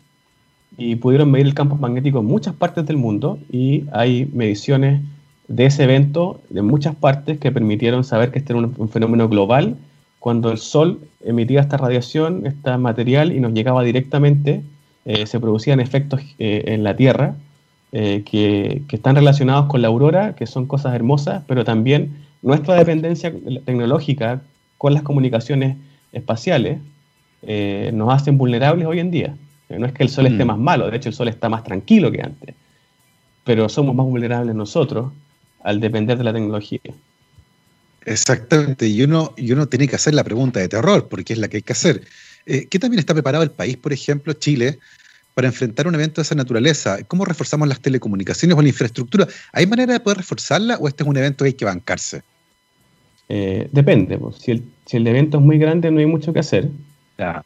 y pudieron medir el campo magnético en muchas partes del mundo y hay mediciones de ese evento de muchas partes que permitieron saber que este era un, fenómeno global cuando el Sol emitía esta radiación, este material y nos llegaba directamente, eh, se producían efectos eh, en la Tierra eh, que, que, están relacionados con la aurora, que son cosas hermosas, pero también nuestra dependencia tecnológica con las comunicaciones espaciales nos hacen vulnerables hoy en día. No es que el Sol esté mm. más malo, de hecho el Sol está más tranquilo que antes, pero somos más vulnerables nosotros al depender de la tecnología. Exactamente, y uno, y uno tiene que hacer la pregunta de terror, porque es la que hay que hacer. Eh, ¿Qué también está preparado el país, por ejemplo, Chile, para enfrentar un evento de esa naturaleza? ¿Cómo reforzamos las telecomunicaciones o la infraestructura? ¿Hay manera de poder reforzarla o este es un evento que hay que bancarse? Eh, depende, pues. si, el, si el evento es muy grande no hay mucho que hacer.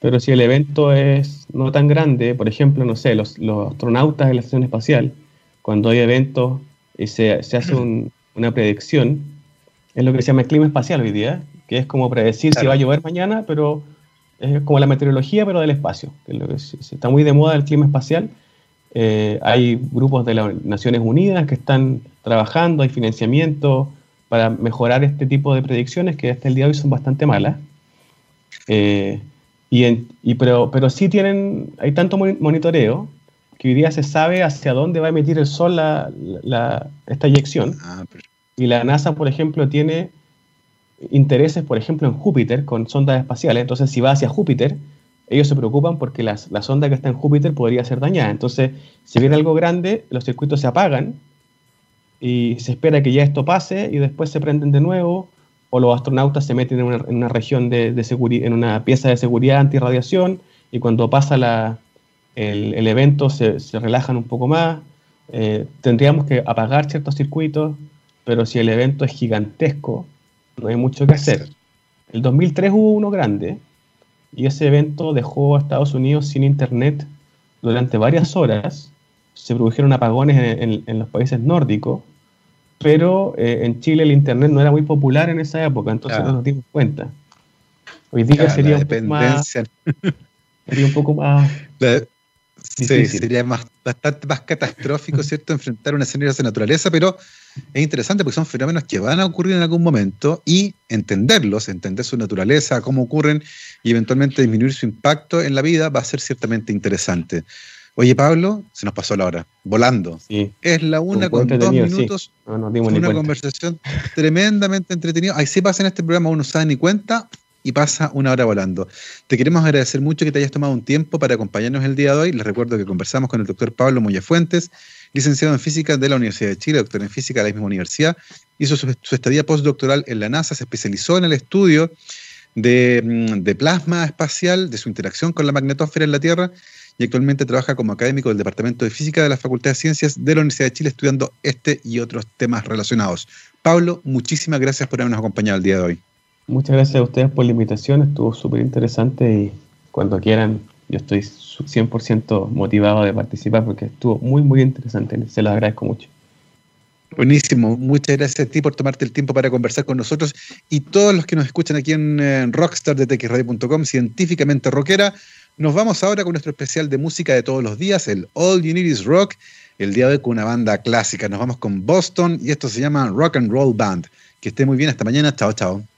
Pero si el evento es no tan grande, por ejemplo, no sé, los, astronautas de la estación espacial, cuando hay eventos y se, hace una predicción, es lo que se llama el clima espacial hoy día, que es como predecir si va a llover mañana, pero es como la meteorología, pero del espacio. Que lo que está muy de moda el clima espacial. Eh, hay grupos de las Naciones Unidas que están trabajando, hay financiamiento para mejorar este tipo de predicciones que hasta el día de hoy son bastante malas. Eh, y, pero, pero sí tienen, hay tanto monitoreo que hoy día se sabe hacia dónde va a emitir el Sol la, esta eyección. Ah, y la NASA, por ejemplo, tiene intereses, por ejemplo, en Júpiter con sondas espaciales. Entonces, si va hacia Júpiter, ellos se preocupan porque la sonda que está en Júpiter podría ser dañada. Entonces, si viene algo grande, los circuitos se apagan y se espera que ya esto pase y después se prenden de nuevo o los astronautas se meten en una, región de, seguridad, en una pieza de seguridad antirradiación y cuando pasa la, el, evento se, relajan un poco más. Eh, tendríamos que apagar ciertos circuitos, pero si el evento es gigantesco, no hay mucho que hacer. El 2003 hubo uno grande y ese evento dejó a Estados Unidos sin internet durante varias horas. Se produjeron apagones en los países nórdicos pero eh, en Chile el Internet no era muy popular en esa época, entonces no nos dimos cuenta. Hoy día sería, un poco más, sería un poco más... sí, sería más, bastante más catastrófico, ¿cierto?, enfrentar una escenario de naturaleza, pero es interesante porque son fenómenos que van a ocurrir en algún momento y entenderlos, entender su naturaleza, cómo ocurren y eventualmente disminuir su impacto en la vida va a ser ciertamente interesante. Oye, Pablo, se nos pasó la hora, volando. Es la una con dos minutos. una conversación tremendamente entretenida. Ahí sí pasa en este programa, uno sabe ni cuenta y pasa una hora volando. Te queremos agradecer mucho que te hayas tomado un tiempo para acompañarnos el día de hoy. Les recuerdo que conversamos con el doctor Pablo Fuentes, licenciado en física de la Universidad de Chile, doctor en física de la misma universidad. Hizo su, estadía postdoctoral en la NASA, se especializó en el estudio de, mm, de plasma espacial, de su interacción con la magnetosfera en la Tierra y actualmente trabaja como académico del Departamento de Física de la Facultad de Ciencias de la Universidad de Chile estudiando este y otros temas relacionados. Pablo, muchísimas gracias por habernos acompañado el día de hoy. Muchas gracias a ustedes por la invitación, estuvo súper interesante y cuando quieran yo estoy 100% motivado de participar porque estuvo muy, muy interesante, se los agradezco mucho. Buenísimo, muchas gracias a ti por tomarte el tiempo para conversar con nosotros y todos los que nos escuchan aquí en, en rockstar.de científicamente rockera. Nos vamos ahora con nuestro especial de música de todos los días, el All You Need Is Rock, el día de hoy con una banda clásica. Nos vamos con Boston y esto se llama Rock and Roll Band. Que esté muy bien, hasta mañana, chao, chao.